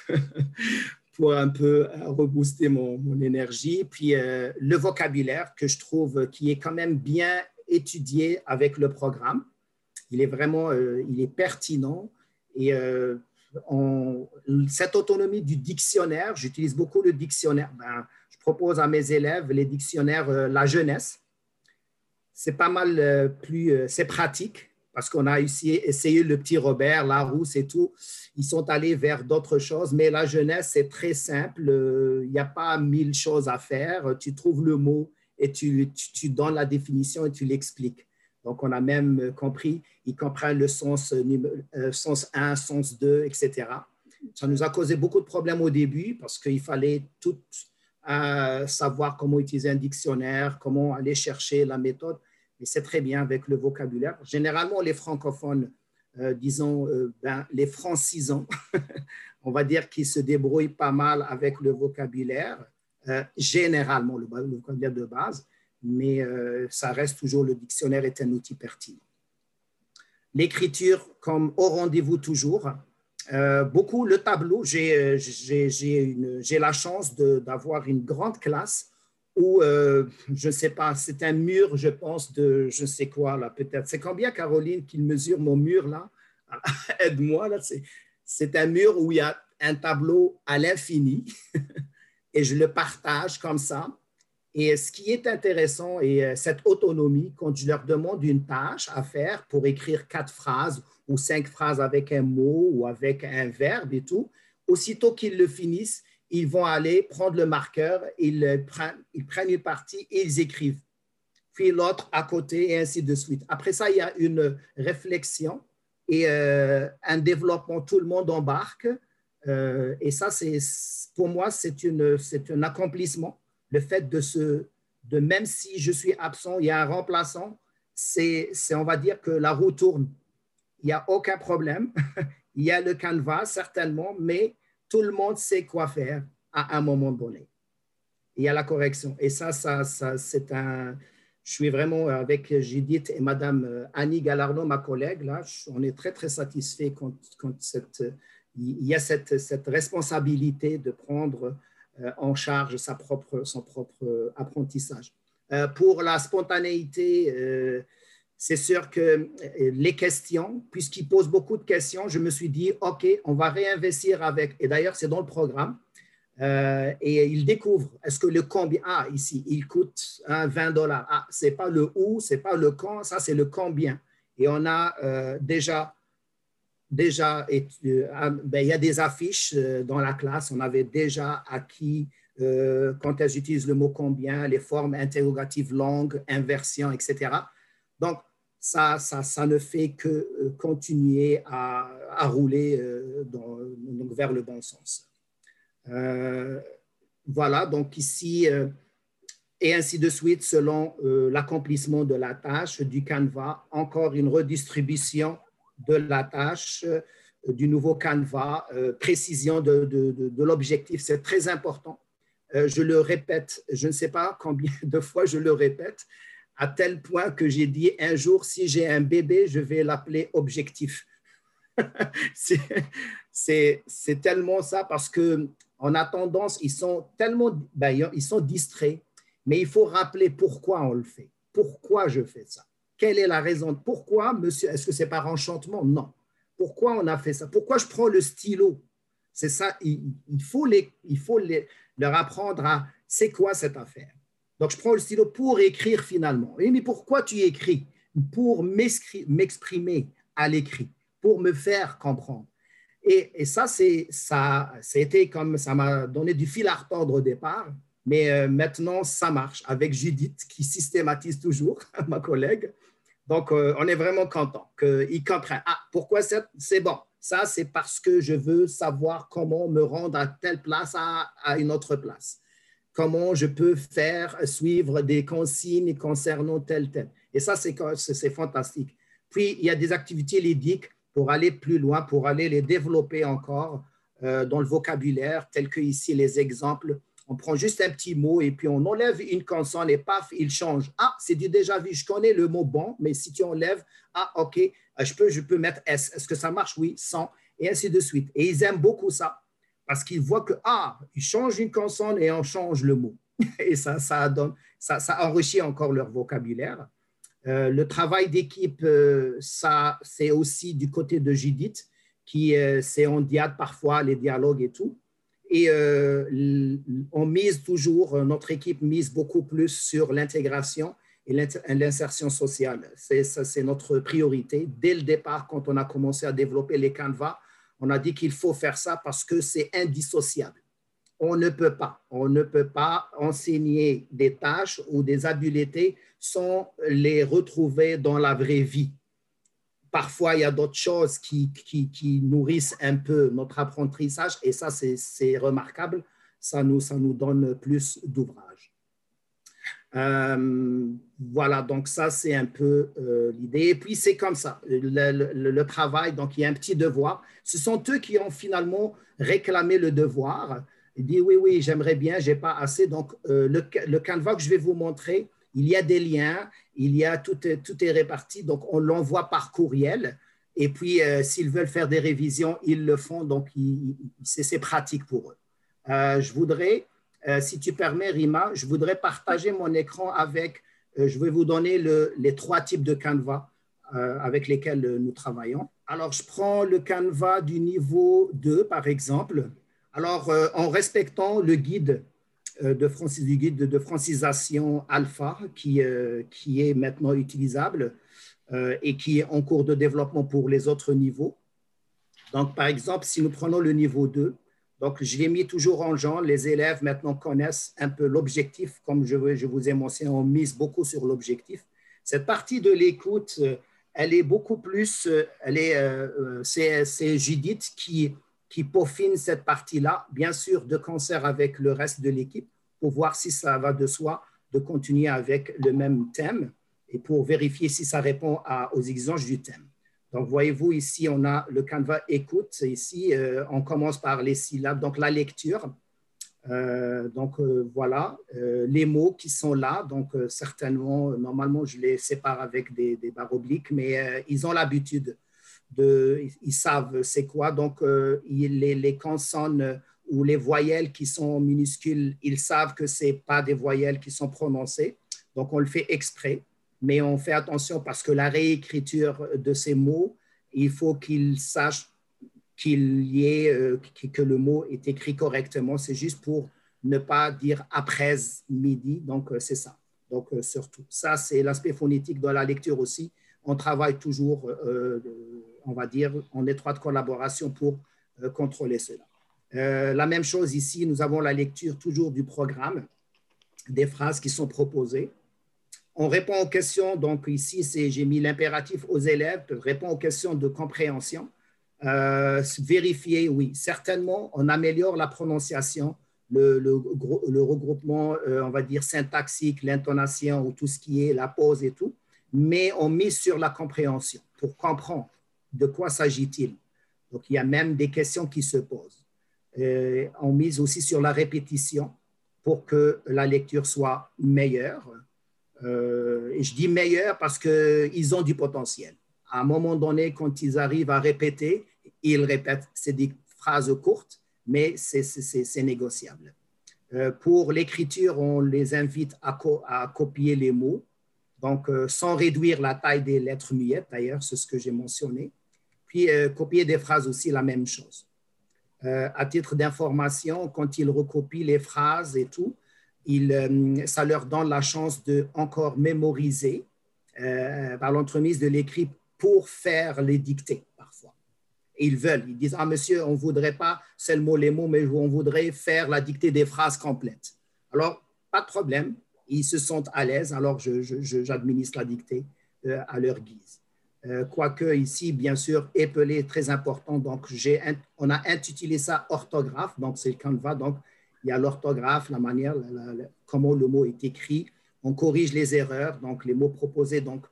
pour un peu rebooster mon, mon énergie. Puis euh, le vocabulaire que je trouve qui est quand même bien étudié avec le programme. Il est vraiment euh, il est pertinent. Et euh, cette autonomie du dictionnaire, j'utilise beaucoup le dictionnaire. Ben, je propose à mes élèves les dictionnaires La Jeunesse c'est pas mal euh, plus, euh, c'est pratique parce qu'on a essayé le petit Robert, Larousse et tout. Ils sont allés vers d'autres choses, mais la jeunesse, c'est très simple. Euh, il n'y a pas mille choses à faire. Tu trouves le mot et tu, tu, donnes la définition et tu l'expliques. Donc, on a même compris, ils comprennent le sens, sens 1, sens 2, etc. Ça nous a causé beaucoup de problèmes au début parce qu'il fallait tout savoir comment utiliser un dictionnaire, comment aller chercher la méthode et c'est très bien avec le vocabulaire. Généralement, les francophones, euh, disons, euh, ben, les francisants, on va dire qu'ils se débrouillent pas mal avec le vocabulaire, euh, généralement le, vocabulaire de base, mais ça reste toujours, le dictionnaire est un outil pertinent. L'écriture, comme au rendez-vous toujours, beaucoup le tableau, j'ai la chance d'avoir une grande classe ou euh, je ne sais pas, c'est un mur, je pense, de je ne sais quoi, là, peut-être. C'est combien, Caroline, qu'il mesure mon mur, là? Aide-moi, là. C'est un mur où il y a un tableau à l'infini et je le partage comme ça. Et ce qui est intéressant, et euh, cette autonomie, quand je leur demande une tâche à faire pour écrire quatre phrases ou cinq phrases avec un mot ou avec un verbe et tout, aussitôt qu'ils le finissent, ils vont aller prendre le marqueur, ils prennent, ils prennent une partie et ils écrivent. Puis l'autre à côté et ainsi de suite. Après ça, il y a une réflexion et euh, un développement, tout le monde embarque. Euh, et ça, pour moi, c'est un accomplissement. Le fait de se, de même si je suis absent, il y a un remplaçant, c'est, on va dire que la roue tourne. Il n'y a aucun problème. il y a le canevas, certainement, mais tout le monde sait quoi faire à un moment donné. Il y a la correction. Et ça, ça, ça c'est un. Je suis vraiment avec Judith et Madame euh, Annie Galarno, ma collègue, là, on est très, très satisfait quand, cette, il y a cette, cette, responsabilité de prendre euh, en charge sa propre, son propre apprentissage. Euh, pour la spontanéité, c'est sûr que euh, les questions, puisqu'ils posent beaucoup de questions, je me suis dit, OK, on va réinvestir avec, et d'ailleurs, c'est dans le programme, euh, et ils découvrent, est-ce que le combien, ah, ici, il coûte 20 dollars. Ah, c'est pas le où, c'est pas le quand, ça, c'est le combien. Et on a euh, déjà, déjà, ben, il y a des affiches dans la classe, on avait déjà acquis quand elles utilisent le mot combien, les formes interrogatives longues, inversion, etc. Donc, ça, ça, ça, ne fait que euh, continuer à, rouler euh, vers le bon sens. Euh, voilà, donc ici, et ainsi de suite, selon l'accomplissement de la tâche du canevas, encore une redistribution de la tâche du nouveau canevas, précision de l'objectif, c'est très important. je le répète, je ne sais pas combien de fois je le répète, à tel point que j'ai dit un jour, si j'ai un bébé, je vais l'appeler objectif. c'est tellement ça parce que on a tendance, ils sont tellement, ben, ils sont distraits, mais il faut rappeler pourquoi on le fait. Pourquoi je fais ça? Quelle est la raison? Pourquoi, monsieur Est-ce que c'est par enchantement? Non. Pourquoi on a fait ça? Pourquoi je prends le stylo? C'est ça. Il, faut, les, il faut les, leur apprendre à c'est quoi cette affaire? Donc, je prends le stylo pour écrire finalement. mais pourquoi tu écris? Pour m'exprimer à l'écrit, pour me faire comprendre. Et, ça, c'est ça, été comme ça m'a donné du fil à retordre au départ, mais euh, maintenant ça marche avec Judith qui systématise toujours, ma collègue. Donc, euh, on est vraiment content qu'ils comprennent. Ah, pourquoi c'est bon? Ça, c'est parce que je veux savoir comment me rendre à telle place, à une autre place. Comment je peux faire suivre des consignes concernant tel, tel. Et ça, c'est fantastique. Puis, il y a des activités ludiques pour aller plus loin, pour aller les développer encore euh, dans le vocabulaire, tel que ici les exemples on prend juste un petit mot et puis on enlève une consonne et paf, il change. Ah, c'est du déjà vu. Je connais le mot bon, mais si tu enlèves, ah, OK, euh, je peux, je peux mettre S. Est-ce que ça marche? Oui, sans, et ainsi de suite. Et ils aiment beaucoup ça parce qu'ils voient que, ah, ils changent une consonne et on change le mot. Et ça, ça, enrichit encore leur vocabulaire. Euh, le travail d'équipe, euh, c'est aussi du côté de Judith, qui c'est en diade parfois, les dialogues et tout. Et euh, on mise toujours, euh, notre équipe mise beaucoup plus sur l'intégration et l'insertion sociale. C'est, c'est notre priorité. Dès le départ, quand on a commencé à développer les canevas, on a dit qu'il faut faire ça parce que c'est indissociable. On ne peut pas, on ne peut pas enseigner des tâches ou des habiletés sans les retrouver dans la vraie vie parfois, il y a d'autres choses qui, nourrissent un peu notre apprentissage et ça, c'est remarquable. Ça nous, ça nous donne plus d'ouvrages. Euh, voilà, donc ça, c'est un peu euh, l'idée. Et puis, c'est comme ça, le, travail, donc il y a un petit devoir. Ce sont eux qui ont finalement réclamé le devoir. Ils disent, oui, oui, j'aimerais bien, j'ai pas assez. Donc, euh, le, le canevas que je vais vous montrer, il y a des liens, il y a tout, tout est réparti, donc on l'envoie par courriel. Et puis, s'ils veulent faire des révisions, ils le font, donc c'est pratique pour eux. Je voudrais, euh, si tu permets, Rima, je voudrais partager mon écran avec, je vais vous donner les trois types de Canva avec lesquels nous travaillons. Alors, je prends le Canva du niveau 2, par exemple. Alors, en respectant le guide euh, de, francis, du guide de, francisation alpha qui, euh, qui est maintenant utilisable euh, et qui est en cours de développement pour les autres niveaux. Donc, par exemple, si nous prenons le niveau 2, donc je l'ai mis toujours en genre, les élèves maintenant connaissent un peu l'objectif, comme je, vous ai mentionné, on mise beaucoup sur l'objectif. Cette partie de l'écoute, elle est beaucoup plus, elle est, c'est Judith qui, qui peaufine cette partie-là, bien sûr de concert avec le reste de l'équipe, pour voir si ça va de soi de continuer avec le même thème et pour vérifier si ça répond aux exigences du thème. Donc, voyez-vous, ici, on a le canevas écoute. Ici, euh, on commence par les syllabes, donc la lecture. Euh, donc, euh, voilà, les mots qui sont là. Donc, certainement, normalement, je les sépare avec des, des barres obliques, mais ils ont l'habitude ils savent c'est quoi. Donc, les, les, consonnes ou les voyelles qui sont minuscules, ils savent que ce pas des voyelles qui sont prononcées. Donc, on le fait exprès, mais on fait attention parce que la réécriture de ces mots, il faut qu'ils sachent qu'il y ait, euh, que le mot est écrit correctement. C'est juste pour ne pas dire après midi. Donc, euh, c'est ça. Donc, surtout, ça, c'est l'aspect phonétique de la lecture aussi. On travaille toujours on va dire, en étroite collaboration pour euh, contrôler cela. Euh, la même chose ici, nous avons la lecture toujours du programme, des phrases qui sont proposées. On répond aux questions, donc ici, j'ai mis l'impératif aux élèves, répond aux questions de compréhension. Euh, vérifier, oui, certainement, on améliore la prononciation, le, regroupement, on va dire, syntaxique, l'intonation ou tout ce qui est la pause et tout, mais on mise sur la compréhension pour comprendre de quoi s'agit-il Donc, il y a même des questions qui se posent. Euh, on mise aussi sur la répétition pour que la lecture soit meilleure. Euh, je dis meilleure parce qu'ils ont du potentiel. À un moment donné, quand ils arrivent à répéter, ils répètent. C'est des phrases courtes, mais c'est négociable. Euh, pour l'écriture, on les invite à, copier les mots, donc sans réduire la taille des lettres muettes, d'ailleurs, c'est ce que j'ai mentionné. Puis euh, copier des phrases aussi, la même chose. Euh, à titre d'information, quand ils recopient les phrases et tout, euh, ça leur donne la chance de encore mémoriser par l'entremise de l'écrit pour faire les dictées parfois. ils veulent, ils disent, ah monsieur, on ne voudrait pas seulement les mots, mais on voudrait faire la dictée des phrases complètes. Alors, pas de problème, ils se sentent à l'aise, alors j'administre la dictée à leur guise. quoique ici, bien sûr, épelé est très important. Donc, on a intitulé ça orthographe. Donc, c'est le Canva. Donc, il y a l'orthographe, la manière, comment le mot est écrit. On corrige les erreurs, donc les mots proposés. Donc,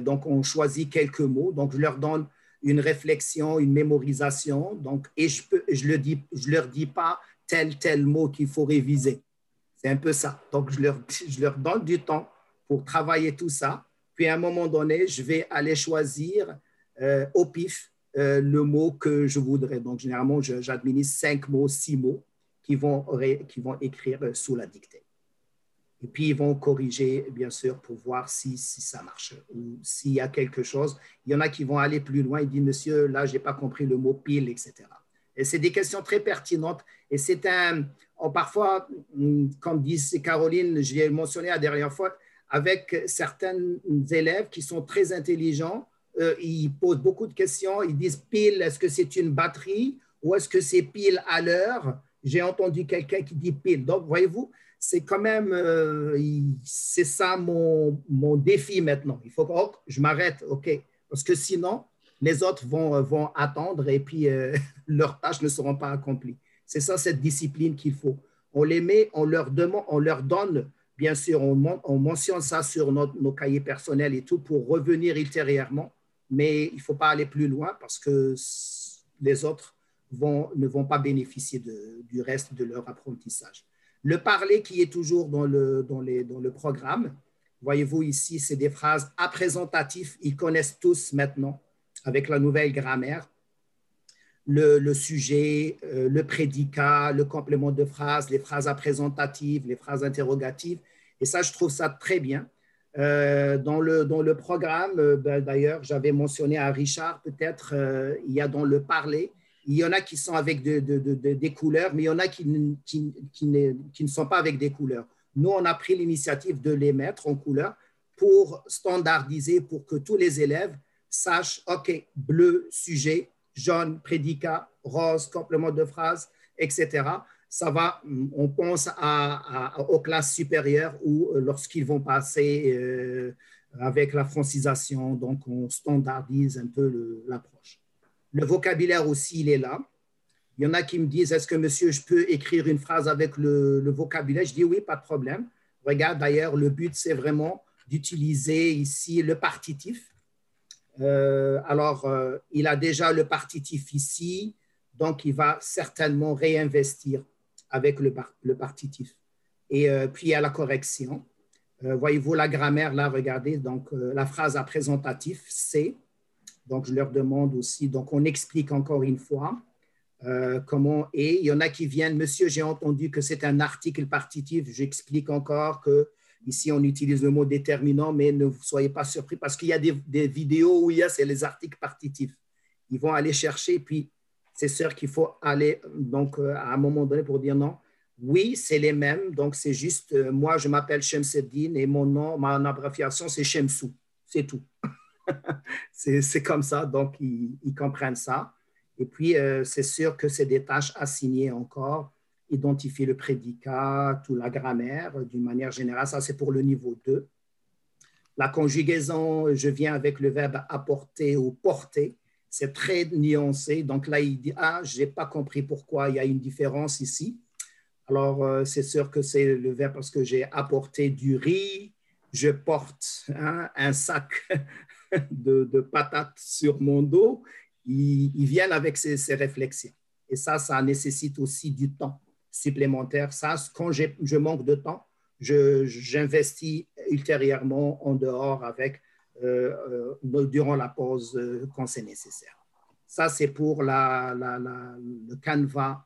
donc on choisit quelques mots. Donc, je leur donne une réflexion, une mémorisation. Donc, et je ne je le dis, je leur dis pas tel, tel mot qu'il faut réviser. C'est un peu ça. Donc, je leur, je leur donne du temps pour travailler tout ça. Puis, à un moment donné, je vais aller choisir euh, au pif euh, le mot que je voudrais. Donc, généralement, j'administre cinq mots, six mots qui vont, qui vont écrire sous la dictée. Et puis, ils vont corriger, bien sûr, pour voir si, si ça marche ou s'il y a quelque chose. Il y en a qui vont aller plus loin. Ils disent, monsieur, là, je n'ai pas compris le mot pile, etc. Et c'est des questions très pertinentes. Et c'est un, parfois, comme dit Caroline, je l'ai mentionné la dernière fois, avec certains élèves qui sont très intelligents, euh, ils posent beaucoup de questions. Ils disent pile, est-ce que c'est une batterie ou est-ce que c'est pile à l'heure? J'ai entendu quelqu'un qui dit pile. Donc, voyez-vous, c'est quand même, euh, c'est ça mon, mon, défi maintenant. Il faut que oh, je m'arrête, OK. Parce que sinon, les autres vont, vont attendre et puis euh, leurs tâches ne seront pas accomplies. C'est ça, cette discipline qu'il faut. On les met, on leur, demande, on leur donne, bien sûr, on, on mentionne ça sur nos cahiers personnels et tout pour revenir ultérieurement, mais il ne faut pas aller plus loin parce que les autres ne vont pas bénéficier du reste de leur apprentissage. Le parler qui est toujours dans le, dans les, dans le programme, voyez-vous ici, c'est des phrases apprésentatives, ils connaissent tous maintenant avec la nouvelle grammaire. Le, sujet, euh, le prédicat, le complément de phrase, les phrases apprésentatives, les phrases interrogatives. Et ça, je trouve ça très bien. Euh, dans, le, dans le programme, euh, ben, d'ailleurs, j'avais mentionné à Richard, peut-être, il y a dans le parler, il y en a qui sont avec des couleurs, mais il y en a qui, ne, sont pas avec des couleurs. Nous, on a pris l'initiative de les mettre en couleur pour standardiser, pour que tous les élèves sachent, OK, bleu, sujet, jaune, prédicat, rose, complément de phrase, etc. Ça va, on pense aux classes supérieures euh, lorsqu'ils vont passer euh, avec la francisation, donc on standardise un peu l'approche. Le vocabulaire aussi, il est là. Il y en a qui me disent, est-ce que monsieur, je peux écrire une phrase avec le, vocabulaire? Je dis oui, pas de problème. Regarde, d'ailleurs, le but, c'est vraiment d'utiliser ici le partitif. Euh, alors, euh, il a déjà le partitif ici, donc il va certainement réinvestir avec le, partitif. Et euh, puis, il y a la correction. Voyez-vous la grammaire, là, regardez, donc la phrase à présentatif, c'est donc, je leur demande aussi, donc on explique encore une fois euh, comment, et il y en a qui viennent, monsieur, j'ai entendu que c'est un article partitif, j'explique encore que ici on utilise le mot déterminant, mais ne soyez pas surpris parce qu'il y a des, vidéos où il y a, c'est les articles partitifs. Ils vont aller chercher, puis c'est sûr qu'il faut aller, donc euh, à un moment donné pour dire non, oui, c'est les mêmes, donc c'est juste, euh, moi je m'appelle Shemseddin et mon nom, ma abréviation c'est Shemsou, c'est tout. C'est comme ça, donc ils, comprennent ça. Et puis, euh, c'est sûr que c'est des tâches assignées encore, identifier le prédicat, toute la grammaire, d'une manière générale, ça c'est pour le niveau 2. La conjugaison, je viens avec le verbe apporter ou porter, c'est très nuancé. Donc là, il dit, ah, je n'ai pas compris pourquoi il y a une différence ici. Alors, euh, c'est sûr que c'est le verbe parce que j'ai apporté du riz, je porte hein, un sac de, patates sur mon dos, ils, viennent avec ces, réflexions. Et ça, ça nécessite aussi du temps supplémentaire. Ça, quand je manque de temps, j'investis ultérieurement en dehors avec, euh, euh, durant la pause euh, quand c'est nécessaire. Ça, c'est pour le, canevas,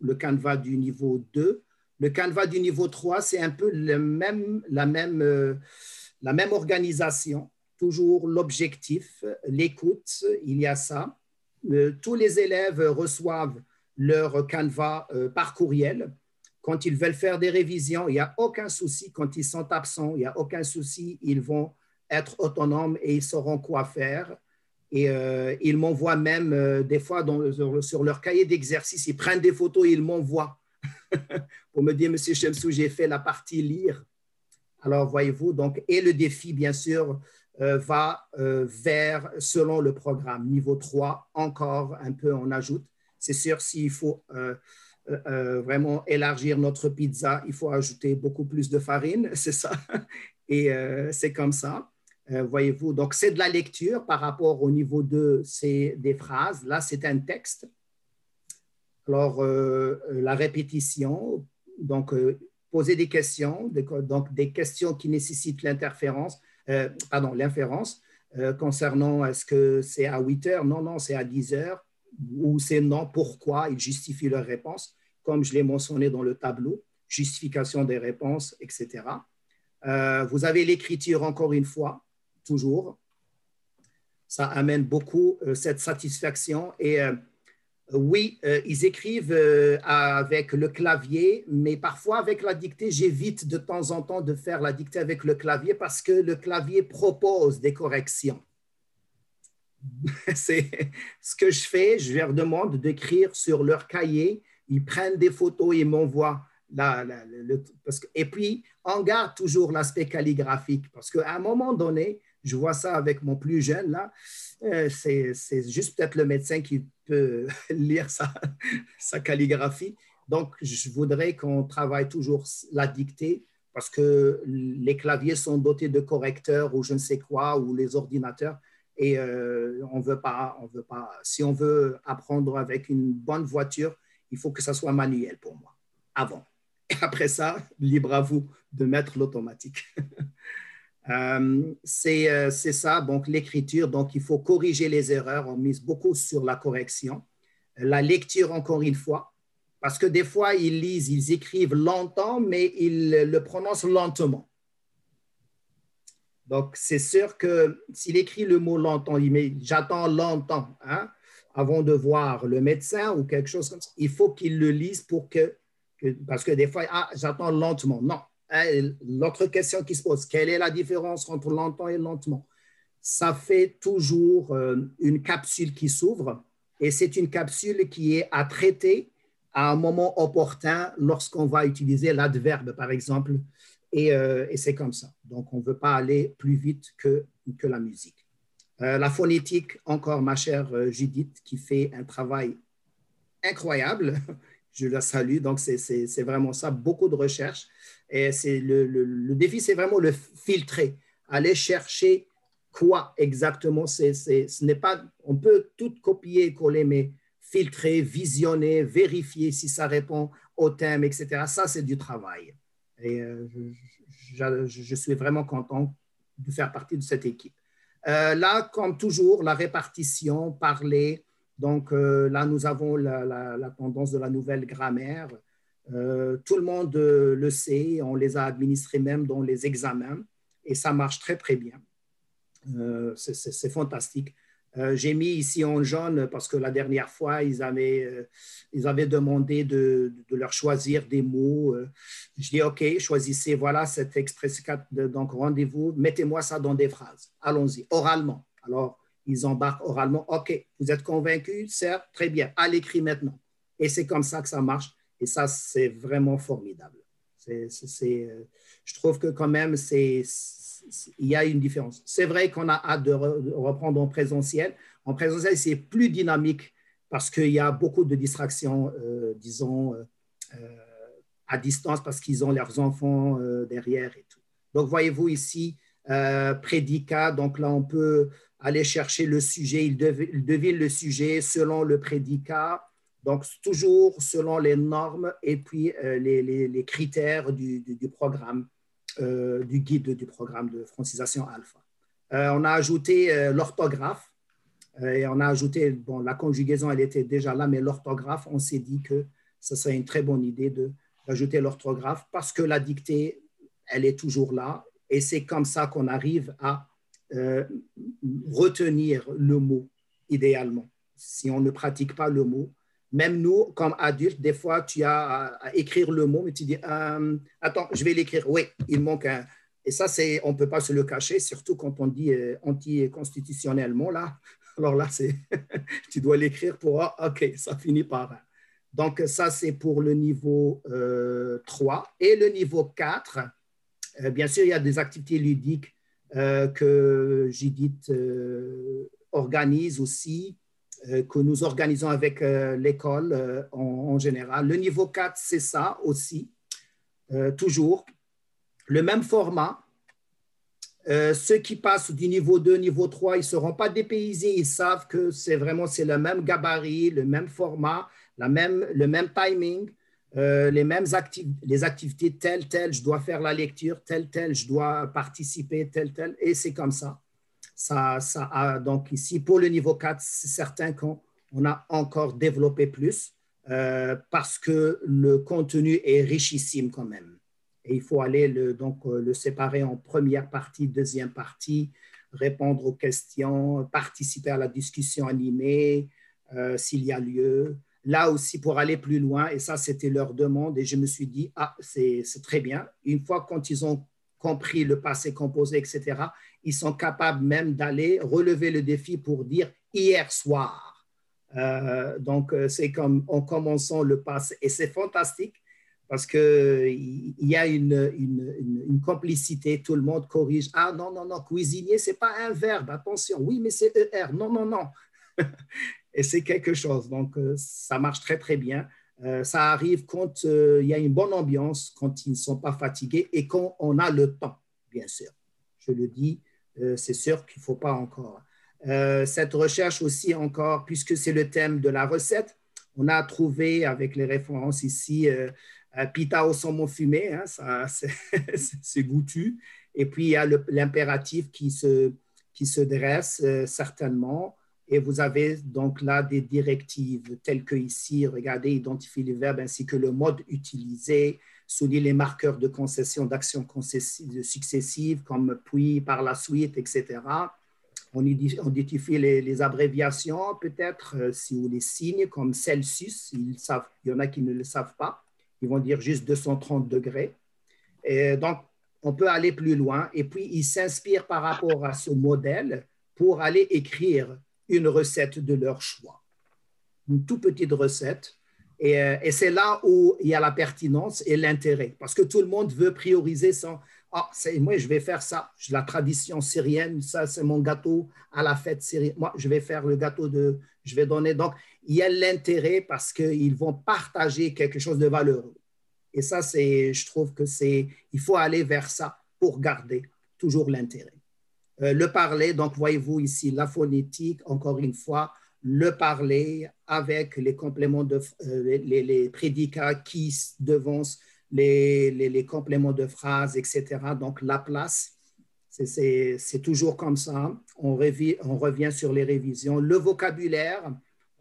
le canevas du niveau 2. Le canevas du niveau 3, c'est un peu le même, la même la même organisation, toujours l'objectif, l'écoute, il y a ça. Euh, tous les élèves reçoivent leur canevas euh, par courriel. Quand ils veulent faire des révisions, il n'y a aucun souci. Quand ils sont absents, il n'y a aucun souci. Ils vont être autonomes et ils sauront quoi faire. Et euh, ils m'envoient même des fois sur, leur cahier d'exercice, ils prennent des photos et ils m'envoient pour me dire, Monsieur Chemsou, j'ai fait la partie lire Alors, voyez-vous, donc, et le défi, bien sûr, euh, va euh, vers, selon le programme, niveau 3, encore un peu, on ajoute. C'est sûr, s'il faut vraiment élargir notre pizza, il faut ajouter beaucoup plus de farine, c'est ça. Et c'est comme ça. voyez-vous, donc c'est de la lecture par rapport au niveau 2, c'est des phrases. Là, c'est un texte. Alors, la répétition, donc poser des questions, donc des questions qui nécessitent l'interférence, euh, pardon, l'inférence euh, concernant est-ce que c'est à 8 heures, non, non, c'est à 10 heures, ou c'est non, pourquoi, ils justifient leur réponse, comme je l'ai mentionné dans le tableau, justification des réponses, etc. Euh, vous avez l'écriture encore une fois, toujours. Ça amène beaucoup cette satisfaction et oui, euh, ils écrivent euh, avec le clavier, mais parfois avec la dictée, j'évite de temps en temps de faire la dictée avec le clavier parce que le clavier propose des corrections. C'est ce que je fais, je leur demande d'écrire sur leur cahier, ils prennent des photos, ils m'envoient. et puis, on garde toujours l'aspect calligraphique parce qu'à un moment donné, je vois ça avec mon plus jeune, là, euh, c'est juste peut-être le médecin qui peut lire sa, sa calligraphie. Donc, je voudrais qu'on travaille toujours la dictée parce que les claviers sont dotés de correcteurs ou je ne sais quoi, ou les ordinateurs. Et euh, on veut pas, on veut pas. Si on veut apprendre avec une bonne voiture, il faut que ça soit manuel pour moi, avant. Et après ça, libre à vous de mettre l'automatique. Euh, euh, c'est ça, donc l'écriture. Donc, il faut corriger les erreurs. On mise beaucoup sur la correction. La lecture, encore une fois, parce que des fois, ils lisent, ils écrivent longtemps, mais ils le prononcent lentement. Donc, c'est sûr que s'il écrit le mot longtemps, il met j'attends longtemps hein, avant de voir le médecin ou quelque chose comme ça. Il faut qu'il le lise pour que, que parce que des fois, ah, j'attends lentement. Non, l'autre question qui se pose, quelle est la différence entre lentement et lentement? Ça fait toujours euh, une capsule qui s'ouvre et c'est une capsule qui est à traiter à un moment opportun lorsqu'on va utiliser l'adverbe, par exemple, et, euh, c'est comme ça. Donc, on ne veut pas aller plus vite que, que la musique. Euh, la phonétique, encore ma chère Judith, qui fait un travail incroyable. Je la salue. Donc, c'est vraiment ça, beaucoup de recherches. Et c'est le, le, défi, c'est vraiment le filtrer, aller chercher quoi exactement. C'est, ce n'est pas, on peut tout copier et coller, mais filtrer, visionner, vérifier si ça répond au thème, etc. Ça, c'est du travail. Et euh, je, je, suis vraiment content de faire partie de cette équipe. Euh, là, comme toujours, la répartition, parler. Donc euh, là, nous avons la, la, tendance de la nouvelle grammaire. Euh, tout le monde euh, le sait, on les a administrés même dans les examens et ça marche très, très bien. Euh, c'est fantastique. J'ai mis ici en jaune parce que la dernière fois, ils avaient, demandé de, leur choisir des mots. Je dis, OK, choisissez, voilà cette expression, donc rendez-vous, mettez-moi ça dans des phrases. Allons-y, oralement. Alors, ils embarquent oralement. OK, vous êtes convaincus, certes, très bien, à l'écrit maintenant. Et c'est comme ça que ça marche. Et ça, c'est vraiment formidable. Euh, je trouve que quand même, il y a une différence. C'est vrai qu'on a hâte de, reprendre en présentiel. En présentiel, c'est plus dynamique parce qu'il y a beaucoup de distractions, euh, disons, euh, à distance parce qu'ils ont leurs enfants derrière et tout. Donc, voyez-vous ici, prédicat. Donc là, on peut aller chercher le sujet. Il devine le sujet selon le prédicat. Donc, toujours selon les normes et puis euh, les, critères du, programme, euh, du guide du programme de francisation alpha. Euh, on a ajouté l'orthographe et on a ajouté, bon, la conjugaison, elle était déjà là, mais l'orthographe, on s'est dit que ce serait une très bonne idée d'ajouter l'orthographe parce que la dictée, elle est toujours là et c'est comme ça qu'on arrive à retenir le mot idéalement. Si on ne pratique pas le mot, même nous, comme adultes, des fois, tu as à, écrire le mot, mais tu dis, euh, attends, je vais l'écrire. Oui, il manque un. Et ça, c'est, on ne peut pas se le cacher, surtout quand on dit euh, anti-constitutionnellement, là. Alors là, c'est, tu dois l'écrire pour, ah, OK, ça finit par. Donc, ça, c'est pour le niveau 3. Euh, Et le niveau 4, bien sûr, il y a des activités ludiques que Judith organise aussi, que nous organisons avec l'école en, général. Le niveau 4, c'est ça aussi, toujours. Le même format, euh, ceux qui passent du niveau 2, niveau 3, ils ne seront pas dépaysés. Ils savent que c'est vraiment c'est le même gabarit, le même format, la même, le même timing, euh, les mêmes les activités, telles, telles, je dois faire la lecture, telle, telle, je dois participer, telle, telle. Et c'est comme ça. Ça, ça a, donc ici, pour le niveau 4, c'est certain qu'on on a encore développé plus euh, parce que le contenu est richissime quand même. Et il faut aller le, donc, euh, le séparer en première partie, deuxième partie, répondre aux questions, participer à la discussion animée euh, s'il y a lieu. Là aussi, pour aller plus loin, et ça, c'était leur demande, et je me suis dit, ah, c'est très bien. Une fois quand ils ont compris le passé composé, etc., ils sont capables même d'aller relever le défi pour dire hier soir. Euh, donc, c'est comme en commençant le passé, et c'est fantastique parce qu'il y a une, une, complicité, tout le monde corrige. Ah non, non, non, cuisinier, ce n'est pas un verbe, attention. Oui, mais c'est ER. Non, non, non. et c'est quelque chose. Donc, euh, ça marche très, très bien. Euh, ça arrive quand euh, il y a une bonne ambiance, quand ils ne sont pas fatigués et quand on a le temps, bien sûr. Je le dis, c'est sûr qu'il ne faut pas encore. cette recherche aussi encore, puisque c'est le thème de la recette, on a trouvé avec les références ici euh, pita au saumon fumé, hein, c'est goûtu. Et puis, il y a l'impératif qui se, qui se dresse euh, certainement. Et vous avez donc là des directives telles que ici, regardez, identifier les verbes ainsi que le mode utilisé, souligner les marqueurs de concession d'actions successives comme puis, par la suite, etc. On identifie les, abréviations peut-être, euh, si ou les signes comme Celsius, ils savent, il y en a qui ne le savent pas ils vont dire juste 230 degrés. Donc, on peut aller plus loin. Et puis, ils s'inspirent par rapport à ce modèle pour aller écrire une recette de leur choix. Une toute petite recette. Et, euh, et c'est là où il y a la pertinence et l'intérêt. Parce que tout le monde veut prioriser son, ah, moi, je vais faire ça. La tradition syrienne, ça, c'est mon gâteau à la fête syrienne. Moi, je vais faire le gâteau de. Je vais donner. Donc, il y a l'intérêt parce qu'ils vont partager quelque chose de valeureux. Et ça, c'est, je trouve que c'est. Il faut aller vers ça pour garder toujours l'intérêt. Euh, le parler, donc, voyez-vous ici, la phonétique, encore une fois, le parler avec les compléments de. Euh, les, les prédicats qui devancent les, compléments de phrases, etc. Donc, la place, c'est toujours comme ça. On, on, revient sur les révisions. Le vocabulaire,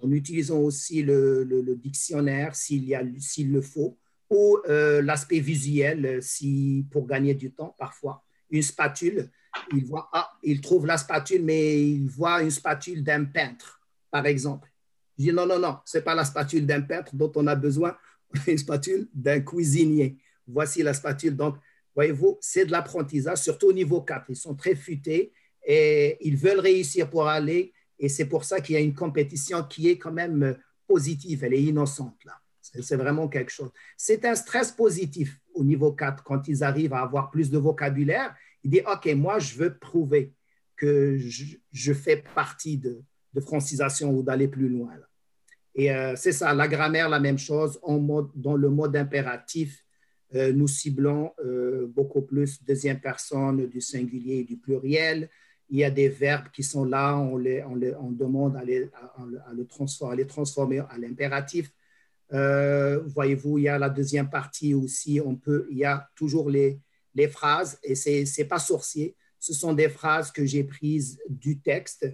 en utilisant aussi le, dictionnaire s'il le faut, ou euh, l'aspect visuel si, pour gagner du temps parfois. Une spatule, il, voit, ah, il trouve la spatule, mais il voit une spatule d'un peintre, par exemple. Je dis non, non, non, ce n'est pas la spatule d'un peintre dont on a besoin une spatule d'un cuisinier. Voici la spatule. Donc, voyez-vous, c'est de l'apprentissage, surtout au niveau 4. Ils sont très futés et ils veulent réussir pour aller. Et c'est pour ça qu'il y a une compétition qui est quand même positive. Elle est innocente, là. C'est vraiment quelque chose. C'est un stress positif au niveau 4 quand ils arrivent à avoir plus de vocabulaire. Ils disent, OK, moi, je veux prouver que je, fais partie de, de francisation ou d'aller plus loin. Là. Et euh, c'est ça, la grammaire, la même chose. dans le mode impératif, euh, nous ciblons euh, beaucoup plus deuxième personne du singulier et du pluriel. Il y a des verbes qui sont là, on, les, on, demande à les, le transformer, à transformer à l'impératif. Voyez-vous, il y a la deuxième partie aussi, on peut, il y a toujours les, les phrases, et ce n'est pas sorcier, ce sont des phrases que j'ai prises du texte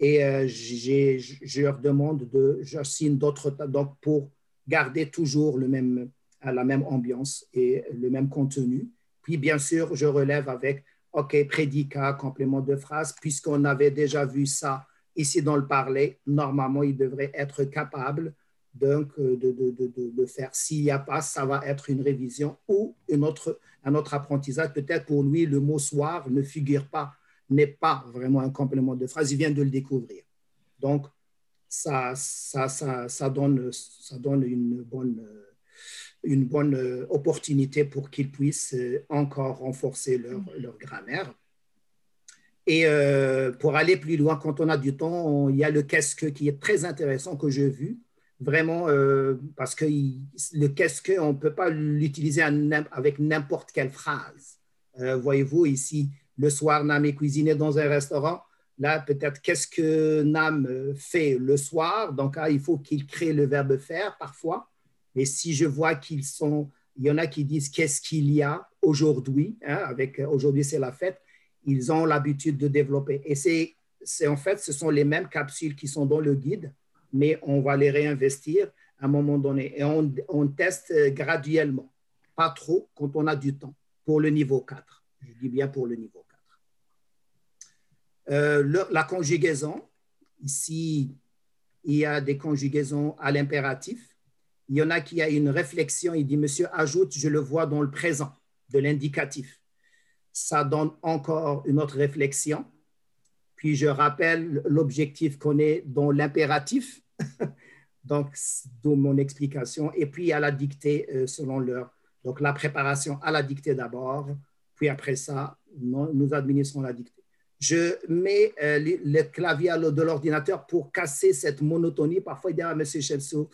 et euh, je leur demande de, j'assigne d'autres, donc pour garder toujours le même, la même ambiance et le même contenu. Puis, bien sûr, je relève avec, OK, prédicat, complément de phrase, puisqu'on avait déjà vu ça ici dans le parler, normalement, il devrait être capable donc, euh, de, de, de, de faire. S'il n'y a pas, ça va être une révision ou une autre, un autre apprentissage. Peut-être pour lui, le mot soir ne figure pas n'est pas vraiment un complément de phrase, il vient de le découvrir. Donc, ça, ça, ça, ça donne, ça donne une, bonne, une bonne opportunité pour qu'ils puissent encore renforcer leur, leur grammaire. Et pour aller plus loin, quand on a du temps, il y a le qu'est-ce qui est très intéressant que j'ai vu vraiment parce que le qu'est-ce on ne peut pas l'utiliser avec n'importe quelle phrase. Voyez-vous ici, le soir, Nam est cuisiné dans un restaurant. Là, peut-être qu'est-ce que Nam euh, fait le soir? Donc, il faut qu'il crée le verbe faire parfois. Mais si je vois qu'ils sont, il y en a qui disent qu'est-ce qu'il y a aujourd'hui, hein, avec euh, aujourd'hui c'est la fête, ils ont l'habitude de développer. Et c'est en fait, ce sont les mêmes capsules qui sont dans le guide, mais on va les réinvestir à un moment donné. Et on, teste euh, graduellement, pas trop quand on a du temps, pour le niveau 4. Je dis bien pour le niveau euh, la conjugaison, ici, il y a des conjugaisons à l'impératif. Il y en a qui a une réflexion, il dit, monsieur ajoute, je le vois dans le présent de l'indicatif. Ça donne encore une autre réflexion. Puis je rappelle l'objectif qu'on est dans l'impératif, donc d'où mon explication. Et puis à la dictée euh, selon l'heure. Donc la préparation à la dictée d'abord, puis après ça, nous administrons la dictée je mets euh, le, clavier de l'ordinateur pour casser cette monotonie. Parfois, il dit, ah, Monsieur Chelsea,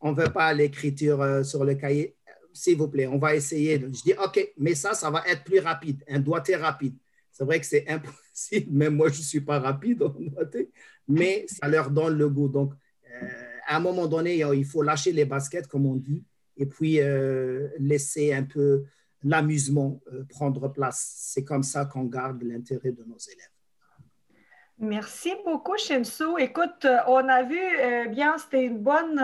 on ne veut pas l'écriture euh, sur le cahier. S'il vous plaît, on va essayer. Je dis, OK, mais ça, ça va être plus rapide, un doigté rapide. C'est vrai que c'est impossible, même moi, je ne suis pas rapide en doigté, mais ça leur donne le goût. Donc, à un moment donné, il faut lâcher les baskets, comme on dit, et puis laisser un peu l'amusement euh, prendre place. C'est comme ça qu'on garde l'intérêt de nos élèves. Merci beaucoup, Shemsou. Écoute, euh, on a vu, euh, bien, c'était une bonne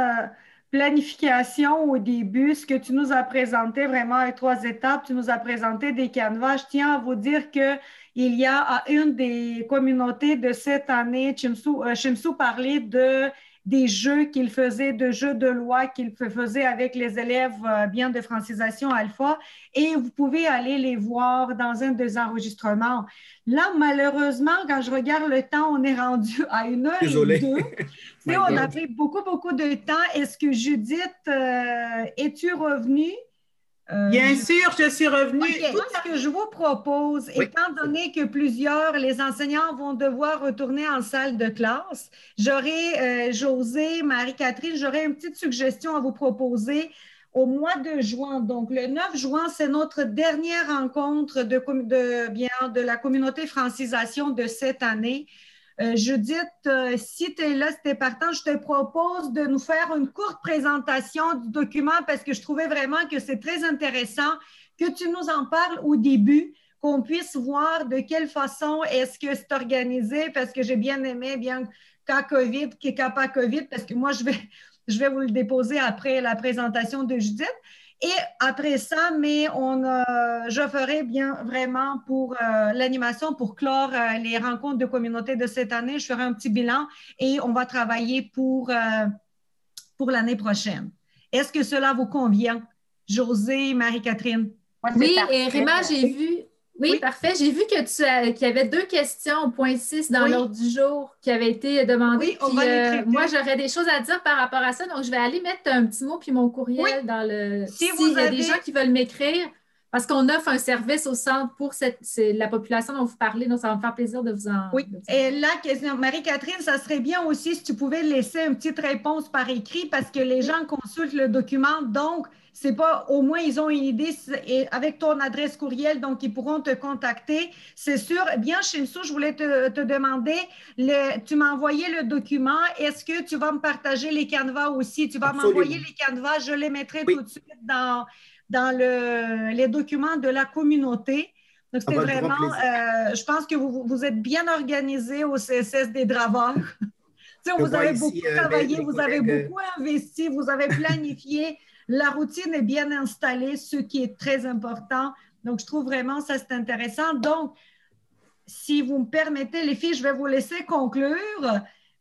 planification au début. Ce que tu nous as présenté vraiment à trois étapes, tu nous as présenté des canevas. Je tiens à vous dire qu'il y a une des communautés de cette année, Shemsou parlait de des jeux qu'il faisait, de jeux de loi qu'il faisait avec les élèves euh, bien de francisation alpha, et vous pouvez aller les voir dans un des enregistrements. Là, malheureusement, quand je regarde le temps, on est rendu à une heure Désolé. et deux. on a pris beaucoup, beaucoup de temps. Est-ce que Judith, euh, es-tu revenue? Euh, Bien sûr, je suis revenue. ce que je vous propose, étant donné que plusieurs, les enseignants vont devoir retourner en salle de classe, j'aurais, euh, José, Marie-Catherine, j'aurais une petite suggestion à vous proposer au mois de juin. Donc, le 9 juin, c'est notre dernière rencontre de, de, bien, de la communauté francisation de cette année. Euh, Judith, euh, si tu es là, si tu es partant, je te propose de nous faire une courte présentation du document parce que je trouvais vraiment que c'est très intéressant que tu nous en parles au début, qu'on puisse voir de quelle façon est-ce que c'est organisé parce que j'ai bien aimé, bien cas COVID, cas pas COVID, parce que moi, je vais, je vais vous le déposer après la présentation de Judith. Et après ça, mais on, je ferai bien vraiment pour euh, l'animation, pour clore euh, les rencontres de communauté de cette année, je ferai un petit bilan et on va travailler pour, euh, pour l'année prochaine. Est-ce que cela vous convient, José, Marie-Catherine? Oui, et Réma, j'ai vu, oui, parfait. J'ai vu que tu qu'il y avait deux questions au point 6 dans l'ordre du jour qui avaient été demandées. Oui, euh, moi, j'aurais des choses à dire par rapport à ça. Donc, je vais aller mettre un petit mot puis mon courriel dans le. Si S'il y a des gens qui veulent m'écrire, parce qu'on offre un service au centre pour cette, la population dont vous parlez, donc ça va me faire plaisir de vous en. Oui. Et là, Marie-Catherine, ça serait bien aussi si tu pouvais laisser une petite réponse par écrit parce que les gens consultent le document. Donc, c'est pas, au moins, ils ont une idée et avec ton adresse courriel, donc ils pourront te contacter. C'est sûr. Bien, Shinsu, je voulais te, demander, le, tu m'as envoyé le document. Est-ce que tu vas me partager les canevas aussi? Tu vas m'envoyer les canevas, je les mettrai tout de suite dans, dans le, les documents de la communauté. Donc, c'est vraiment, euh, je pense que vous, vous, êtes bien organisé au CSS des Draveurs. vous avez beaucoup euh, travaillé, vous avez beaucoup investi, vous avez planifié. La routine est bien installée, ce qui est très important. Donc, je trouve vraiment ça, c'est intéressant. Donc, si vous me permettez, les filles, je vais vous laisser conclure,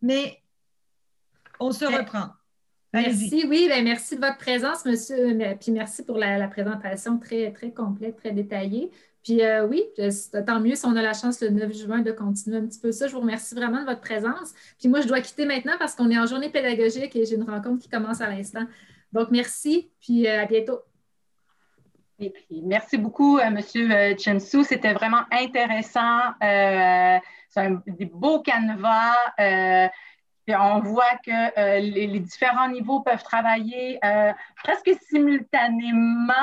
mais on se reprend. Merci, oui, bien, merci de votre présence, monsieur. Puis merci pour la, présentation très, très complète, très détaillée. Puis euh, oui, tant mieux si on a la chance le 9 juin de continuer un petit peu ça. Je vous remercie vraiment de votre présence. Puis moi, je dois quitter maintenant parce qu'on est en journée pédagogique et j'ai une rencontre qui commence à l'instant. Donc, merci, puis à bientôt. Et puis, merci beaucoup, M. Chensu. C'était vraiment intéressant. C'est un des beaux canevas on voit que euh, les, différents niveaux peuvent travailler euh, presque simultanément,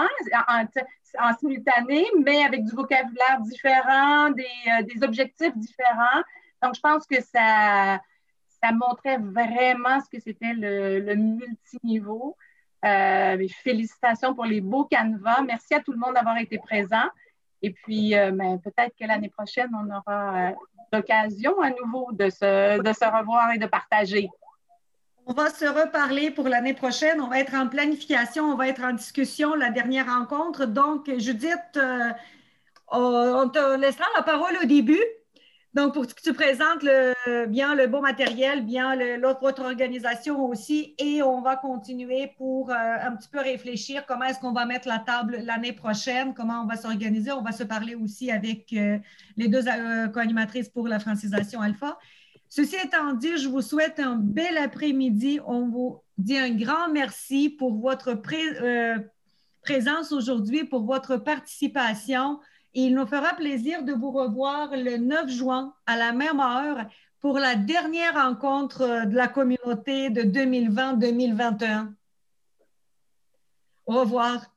en, simultané, mais avec du vocabulaire différent, des, euh, objectifs différents. Donc, je pense que ça, montrait vraiment ce que c'était le, le multiniveau. félicitations pour les beaux canevas. Merci à tout le monde d'avoir été présent. Et puis, ben, peut-être que l'année prochaine, on aura l'occasion à nouveau de se, de se revoir et de partager? On va se reparler pour l'année prochaine. On va être en planification, on va être en discussion, la dernière rencontre. Donc, Judith, euh, on te laissera la parole au début. Donc, pour que tu présentes bien le beau matériel, bien l'autre organisation aussi, et on va continuer pour euh, un petit peu réfléchir comment est-ce qu'on va mettre la table l'année prochaine, comment on va s'organiser. On va se parler aussi avec euh, les deux euh, co-animatrices pour la francisation alpha. Ceci étant dit, je vous souhaite un bel après-midi. On vous dit un grand merci pour votre présence aujourd'hui, pour votre participation il nous fera plaisir de vous revoir le 9 juin à la même heure pour la dernière rencontre de la communauté de 2020-2021. Au revoir.